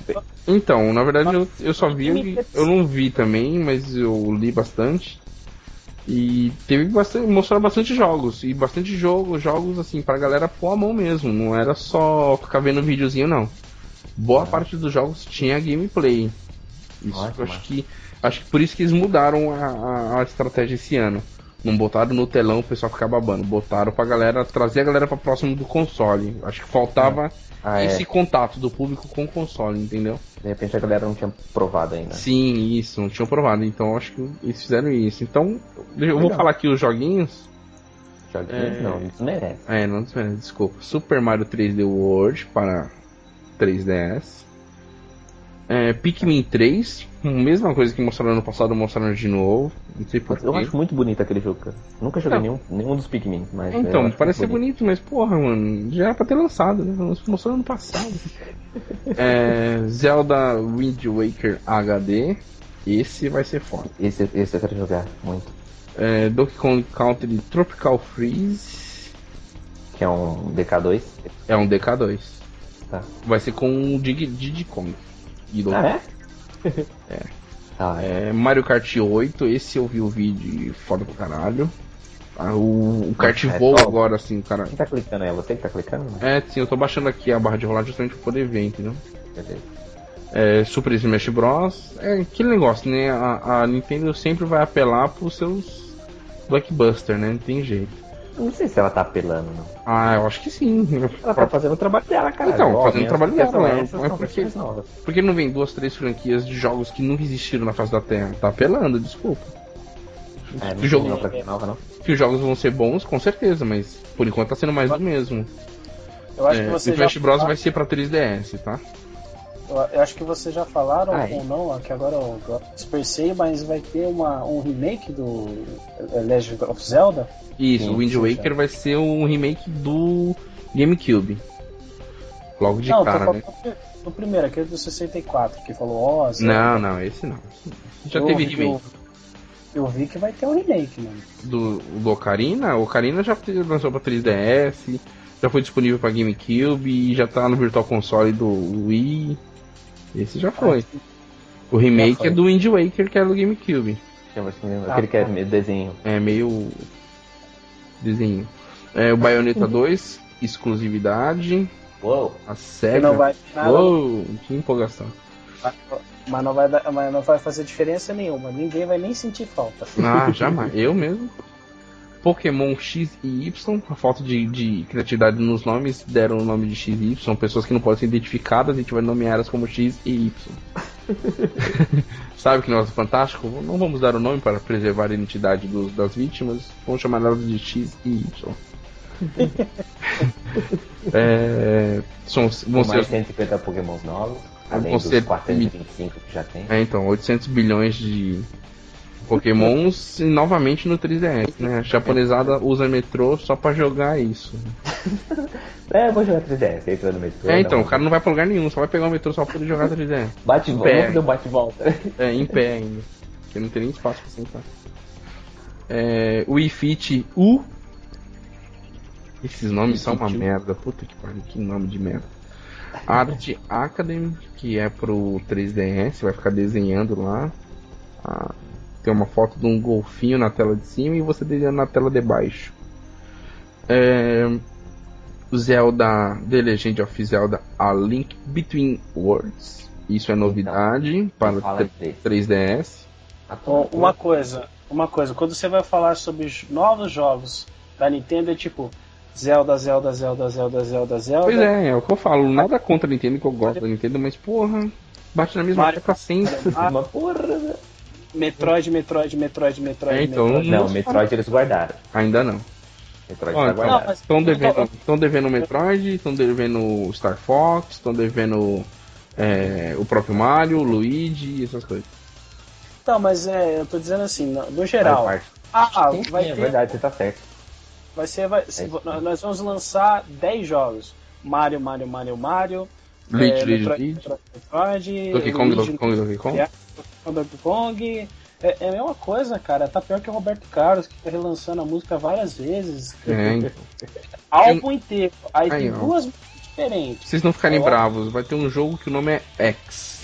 Então, na verdade eu, eu só vi, eu não vi também, mas eu li bastante. E teve bastante, mostraram bastante jogos. E bastante jogo, jogos assim, pra galera pôr a mão mesmo. Não era só ficar vendo videozinho, não. Boa parte dos jogos tinha gameplay. Isso eu acho que Acho que por isso que eles mudaram a, a, a estratégia esse ano. Não botaram no telão o pessoal ficar babando. Botaram pra galera, trazer a galera pra próximo do console. Acho que faltava ah, é. esse contato do público com o console, entendeu? De repente a galera não tinha provado ainda. Sim, isso, não tinham provado. Então acho que eles fizeram isso. Então, eu vou falar aqui os joguinhos. Joguinhos é... não, isso merece. É, não desmerece, desculpa. Super Mario 3D World para 3DS. É, Pikmin 3, mesma coisa que mostraram no passado, mostraram de novo. Não sei porquê. Eu acho muito bonito aquele jogo, cara. Nunca joguei nenhum, nenhum dos Pikmin, mas. Então, parece ser bonito. bonito. mas porra, mano, já era pra ter lançado, né? Mostrou no passado. [laughs] é, Zelda Wind Waker HD. Esse vai ser foda. Esse, esse eu quero jogar muito. É, Donkey Kong Country Tropical Freeze. Que é um DK2? É um DK2. Tá. Vai ser com o Diddy Kong. Ah, é? [laughs] é. Ah, É, Mario Kart 8, esse eu vi o vídeo foda pra caralho. Ah, o, o kart É voa agora, assim, cara. Quem tá clicando? É você que tá clicando? É, sim, eu tô baixando aqui a barra de rolar justamente pra poder ver, entendeu? Beleza. É, Super Smash Bros. É aquele negócio, né? A, a Nintendo sempre vai apelar pros seus blockbuster, né? Não tem jeito. Não sei se ela tá apelando, não. Ah, eu acho que sim. Ela tá fazendo o trabalho dela, cara. Então, Ó, fazendo o trabalho dela, são né? essas, Mas são por quê? versões novas. Por que não vem duas, três franquias de jogos que nunca existiram na face da Terra? Tá apelando, desculpa. É, Que não jogo- nova, não. Que os jogos vão ser bons, com certeza, mas por enquanto tá sendo mais do mesmo. Eu acho É, que você o Smash já Bros vai ser pra 3DS, tá? Eu, acho que vocês já falaram Ah, é? ou não, que agora eu eu dispersei, mas vai ter uma, um remake do eh, Legend of Zelda. Isso, Sim, o Wind Waker já. vai ser um remake do GameCube. Logo de não, cara, né? do primeiro, aquele do 64, que falou ó, Zelda. Não, não, esse não. esse não. Já Eu teve vi- remake. Eu, eu vi que vai ter um remake, mano. do, do Ocarina, o Ocarina já lançou pra 3DS, já foi disponível pra GameCube e já tá no Virtual Console do Wii. Esse já foi. O remake foi. é do Wind Waker, que é do GameCube. Deixa eu ver se me- Ah, Aquele que é tá. meio desenho. É meio desenho. É, o Bayonetta 2, exclusividade. Uou! A Que SEGA. não vai nada, Uou, que empolgação. mas não vai dar- mas não vai fazer diferença nenhuma. Ninguém vai nem sentir falta. Ah, jamais. Eu mesmo. Pokémon X e Y, a falta de, de criatividade nos nomes, deram o nome de X e Y, pessoas que não podem ser identificadas, a gente vai nomear elas como X e Y. [laughs] Sabe que negócio fantástico? Não vamos dar o nome para preservar a identidade dos, das vítimas, vamos chamar elas de X e Y. [laughs] é, são, vão Com mais ser, 150 Pokémons novos. Além dos ser 425 que já tem. é, então, 800 bilhões de Pokémons e novamente no 3DS, né? A japonesada usa metrô só pra jogar isso. [laughs] É, eu vou jogar 3DS, entra no metrô. É, então, não. o cara não vai pra lugar nenhum, só vai pegar o metrô só pra poder jogar 3DS. Bate Pé. volta, um bate volta. É, em pé ainda. Porque não tem nem espaço pra sentar. É, o Wii Fit U. Esses nomes são uma U. merda. Puta que pariu, que nome de merda. Art Academy, que é pro 3DS, vai ficar desenhando lá. Ah, tem uma foto de um golfinho na tela de cima e você desenhando na tela de baixo. É, o Zelda The Legend of Zelda A Link Between Worlds. Isso é novidade para Fala o desse. 3DS. Ó, Uma coisa, uma coisa, quando você vai falar sobre os novos jogos da Nintendo, é tipo Zelda, Zelda, Zelda, Zelda, Zelda, Zelda. Pois é, é o que eu falo. Nada contra a Nintendo, que eu gosto da Nintendo, mas porra, bate na mesma Mario- tecla sempre. Uma [laughs] porra. né? Metroid, Metroid, Metroid, Metroid, É, então, Metroid. Não. Metroid eles guardaram. Ainda não. Metroid Ó, tá então, guardado. mas- Estão devendo, tão devendo Metroid, estão devendo Star Fox, estão devendo é, o próprio Mario, o Luigi, essas coisas. Então, mas é, eu tô dizendo assim, no, geral. Ah, Sim, vai sim, é ter, verdade, você tá certo. vai ser, vai, se- isso. nós vamos lançar 10 jogos. Mario, Mario, Mario, Mario. Luigi, é, Luigi, Luigi. Metroid, Donkey Kong, Luigi, Donkey Kong, Donkey Kong. É, Donkey Kong. É, é a mesma coisa, cara. Tá pior que o Roberto Carlos, que tá relançando a música várias vezes. É, então. [laughs] Álbum inteiro. Aí, Aí, tem ó. duas músicas diferentes. Vocês não ficarem Ó. bravos, vai ter um jogo que o nome é X.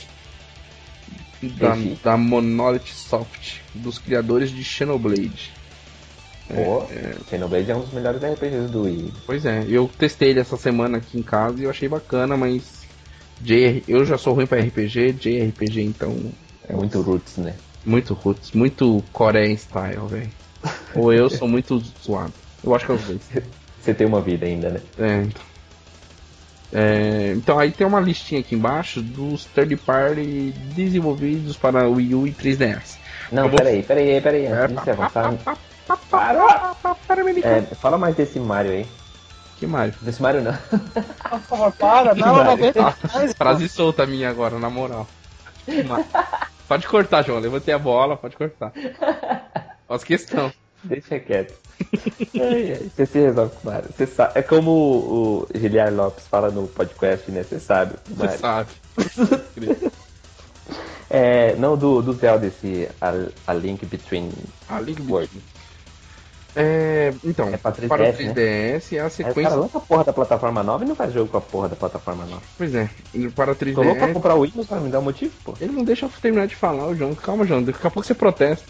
Da, da Monolith Soft, dos criadores de Xenoblade. Pô, Xenoblade é um dos melhores RPGs do Wii. Pois é, eu testei ele essa semana aqui em casa e eu achei bacana, mas JR, eu já sou ruim pra RPG, JRPG então É muito roots, né? muito roots, muito Korean style, velho. Ou eu sou muito zoado. Eu acho que é os dois. Você tem uma vida ainda, né? É, então. É, então aí tem uma listinha aqui embaixo dos third party desenvolvidos para Wii U e 3DS. Não, vou- peraí, peraí, peraí. Antes de você avançar, é, fala mais desse Mario aí. Que Mario? Desse Mario não. Por favor, para. Não, eu não aguento. Frase solta minha agora, na moral. Que Mario? Pode cortar, João. Levantei a bola, pode cortar. Faz questão. Deixa quieto. Você se resolve com o Mario. Você sabe. É como o, o Giliar Lopes fala no podcast, né? Você sabe. Você Mario. sabe. É, não, do, do Zelda, esse a, a Link Between A Link Word. É, então, É pra 3DS, para o né? 3DS é a Aí sequência. cara lança a porra da plataforma nova e não faz jogo com a porra da plataforma nova. Pois é, para o Tô louco pra 3DS. comprar o Windows pra me dar um motivo, pô. Ele não deixa eu terminar de falar, o João. Calma, João. Daqui a pouco você protesta.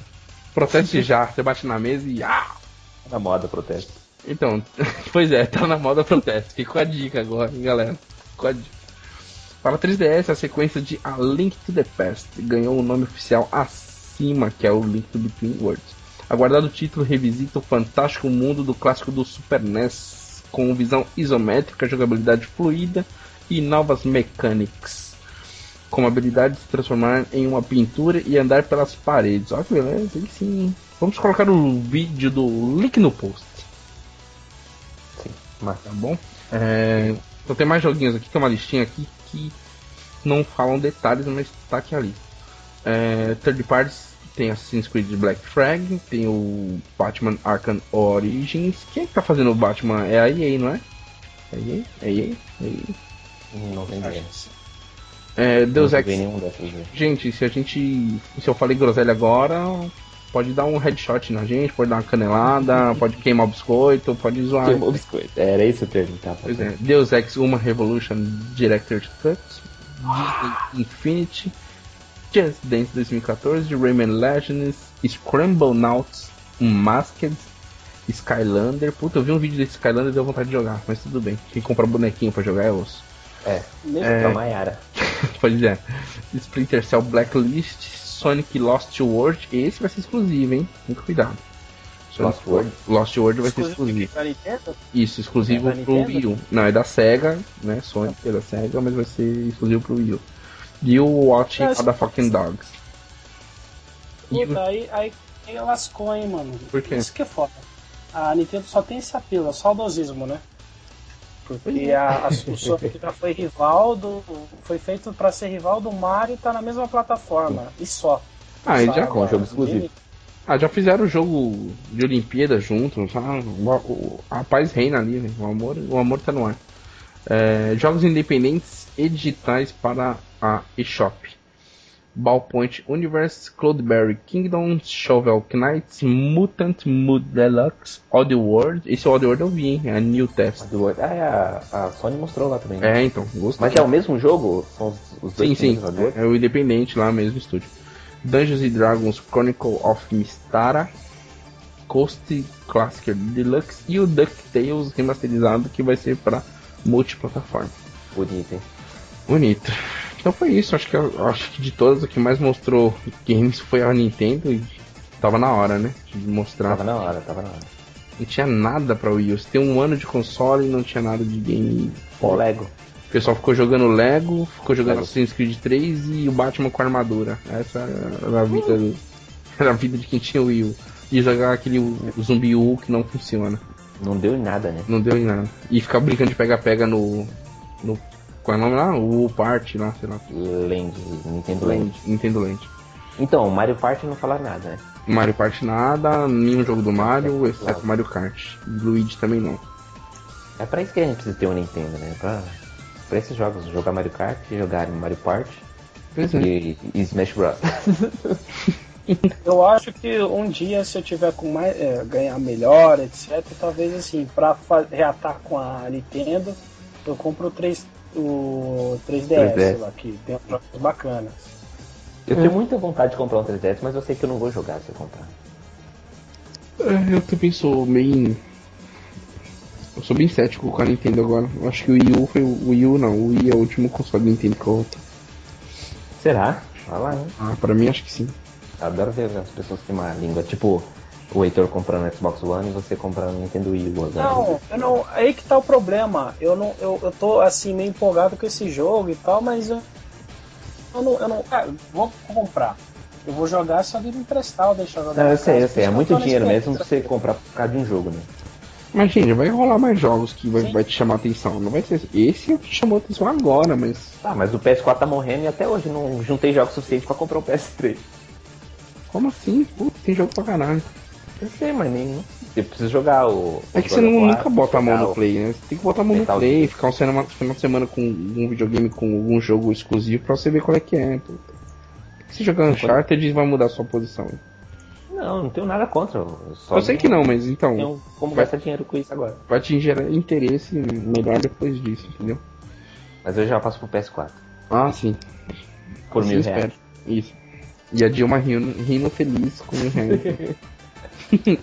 Proteste já. Você bate na mesa e. Ah! Tá na moda protesto. Então, [laughs] pois é, tá na moda protesto. Fica com a dica agora, hein, galera. Com a dica. Para 3DS, a sequência de A Link to the Past ganhou o nome oficial acima, que é o Link to Between Worlds. Aguardado título revisita o fantástico mundo do clássico do Super NES, com visão isométrica, jogabilidade fluida e novas mechanics. Como a habilidade de se transformar em uma pintura e andar pelas paredes. Olha que beleza, sim. Vamos colocar o vídeo do link no post. Sim, mas Tá bom? É, então tem mais joguinhos aqui, tem uma listinha aqui que não falam detalhes, mas tá aqui ali. É, third parties tem Assassin's Creed Black Flag, tem o Batman Arkham Origins. Quem é que tá fazendo o Batman? É a EA, não é? É a EA? É a EA? É a EA. não tem. É, Deus não Ex. Gente, se a gente. Se eu falei groselha agora, pode dar um headshot na gente, pode dar uma canelada, [laughs] pode queimar o biscoito, pode zoar. Queimou biscoito. Era esse o termo, tá? Pois é, Deus Ex Uma Revolution Director's Cut, Disney Infinity, Just Dance 2014, Rayman Legends, Scramble Nauts, Unmasked, Skylander. Puta, eu vi um vídeo desse Skylander e deu vontade de jogar, mas tudo bem. Quem compra bonequinho pra jogar é osso. É, Mesmo É. pra Maiara. [laughs] Pois é. Splinter Cell Blacklist, Sonic Lost World. Esse vai ser exclusivo, hein? Muito cuidado. Sonic Lost World? Lost World vai ser exclusivo exclusivo. pra Nintendo? Isso, exclusivo É da pro? Wii U. Não, é da SEGA, né? Sonic é da SEGA, mas vai ser exclusivo pro Wii U. E o Watching Mas- Motherfucking Dogs. O- Puta, aí, aí, aí lascou, hein, mano. Por quê? Isso que é foda. A Nintendo só tem esse apelo, é saudosismo, né? Porque é. a, a, já foi rival do. Foi feito pra ser rival do Mario e tá na mesma plataforma. E só. Ah, e já, com jogo exclusivo. ah, já fizeram o jogo de Olimpíada juntos. Ah, o, o- a paz reina ali, né? O amor, o amor tá no ar. É, jogos independentes e digitais para a eShop. Ballpoint Universe, Cloudberry Kingdom, Shovel Knights, Mutant Mood Deluxe, Oddworld. Esse Oddworld eu vi, hein? É a New Test. Ah, é, a, a Sony mostrou lá também. né? É, então, gostei. Mas é o mesmo jogo? São os, os dois Sim, sim. É, é o independente lá mesmo, estúdio. Dungeons and Dragons Chronicle of Mystara, Coast Classic Deluxe e o DuckTales remasterizado que vai ser para multiplataforma. Bonito, hein? Bonito. Então foi isso, acho que acho que de todas o que mais mostrou games foi a Nintendo e tava na hora, né? De mostrar. Tava na hora, tava na hora. Não tinha nada pra Wii U. Você tem um ano de console e não tinha nada de game forte. Lego. O pessoal ficou jogando Lego, ficou jogando Lego. Assassin's Creed 3 e o Batman com armadura. Essa era a vida, do- [laughs] era a vida de quem tinha o Wii U. E jogar aquele zumbi U que não funciona. Não deu em nada, né? Não deu em nada. E ficar brincando de pega-pega no. no. Qual é o nome lá? O Party lá, sei lá. Land, Nintendo Land. Nintendo Land. Então, Mario Party não falaram nada, né? Mario Party nada, nenhum jogo do Mario, É, exceto claro. Mario Kart. Luigi também não. É pra isso que a gente precisa ter um Nintendo, né? Pra, pra esses jogos, jogar Mario Kart, jogar Mario Party Pois é. e, e Smash Bros. [laughs] Eu acho que um dia, se eu tiver com mais. é, ganhar melhor, etc., talvez assim, pra reatar com a Nintendo, eu compro o, 3, o 3DS, 3DS. lá, que tem jogos bacanas. Eu tenho muita vontade de comprar um 3DS, mas eu sei que eu não vou jogar se eu comprar. É, Eu também sou bem. Eu sou bem cético com a Nintendo agora. Eu acho que o Wii U foi o Wii U não, o Wii é o último console da Nintendo que eu vou ter. Será? Vai lá, hein? Ah, pra mim acho que sim. Adoro ver as pessoas que têm uma língua. Tipo, o Heitor comprando Xbox One e você comprando Nintendo Wii U agora. Não, eu não. Aí que tá o problema. Eu não. Eu, eu tô assim, meio empolgado com esse jogo e tal, mas eu. Eu não. Eu não cara, vou comprar. Eu vou jogar se alguém me emprestar ou deixar jogar. Não, eu sei, casa, eu sei. É muito dinheiro mesmo pra você comprar por causa de um jogo, né? Mas, gente, vai rolar mais jogos que vai, vai te chamar atenção. Não vai ser esse é o que chamou atenção agora, mas. Tá, mas o PS4 tá morrendo e até hoje não juntei jogos suficientes pra comprar um PS3. Como assim? Putz, tem jogo pra caralho. Sei, mas nem. Eu preciso jogar o. É o que você não, nunca bota a mão no o- play, né? Você tem que botar a mão no play, Gear. ficar um final de semana com um videogame com algum jogo exclusivo pra você ver qual é que é. Se jogar Uncharted vai mudar a sua posição. Não, não tenho nada contra. Eu, eu sei que não, mas então. Tenho como vai, gastar dinheiro com isso agora. Vai te gerar interesse melhor depois disso, entendeu? Mas eu já passo pro PS4. Ah, sim. Por assim mil espero. reais. Isso. E a Dilma rindo, rindo feliz com mil reais. [laughs] [laughs]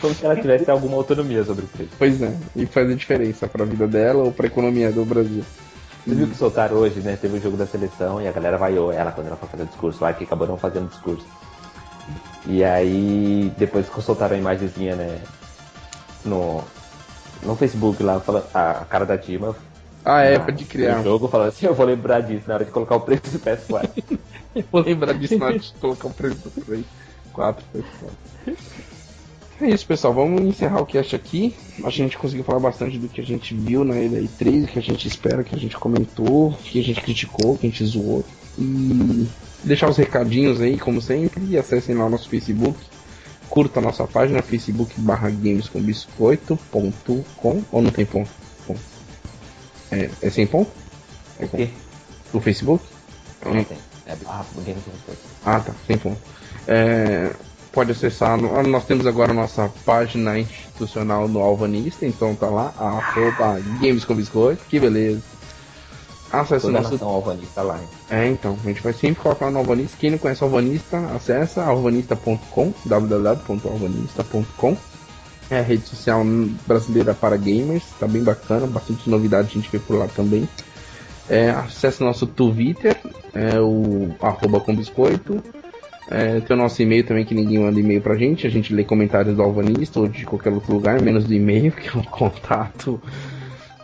Como se ela tivesse alguma autonomia sobre o preço. Pois é, e faz a diferença pra vida dela ou pra economia do Brasil. Você viu que soltaram hoje, né? Teve o jogo da seleção e a galera vaiou ela quando ela foi fazer o discurso lá, que acabou não fazendo discurso. E aí, depois que soltaram a imagenzinha, né? No, no Facebook lá, a cara da Dima. Ah, é, pode criar. O jogo falando assim, eu vou lembrar disso na hora de colocar o preço do PS4. [laughs] eu vou lembrar disso na hora de colocar o preço do PS4. É isso, pessoal. Vamos encerrar o cast aqui. A gente conseguiu falar bastante do que a gente viu na E3, que a gente espera, que a gente comentou, que a gente criticou, que a gente zoou. E deixar os recadinhos aí, como sempre, e acessem lá o nosso Facebook. Curta a nossa página, facebook barra gamescombiscoito.com ou não tem ponto? É, é sem ponto? É com... O Facebook? Não, não tem. É barra Games Ah tá, sem ponto. É, pode acessar. Nós temos agora a nossa página institucional no Alvanista, então tá lá, arroba Games com Biscoito, que beleza. Acesse o nosso. Alvanista lá. Hein? É, então, a gente vai sempre colocar no Alvanista. Quem não conhece o Alvanista, acessa alvanista.com, www.alvanista.com. É a rede social brasileira para gamers, tá bem bacana, bastante novidade a gente vê por lá também. É, acesse nosso Twitter, é o arroba com biscoito. É, tem o nosso e-mail também, que ninguém manda e-mail pra gente. A gente lê comentários do Alvanista ou de qualquer outro lugar, menos do e-mail, [laughs] que é um contato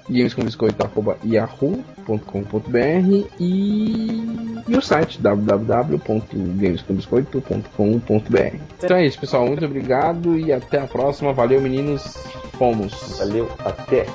gamescombiscoito.yahoo.com.br e, e o site www.gamescombiscoito.com.br. Então é isso, pessoal. Muito obrigado e até a próxima. Valeu, meninos. Fomos. Valeu, até.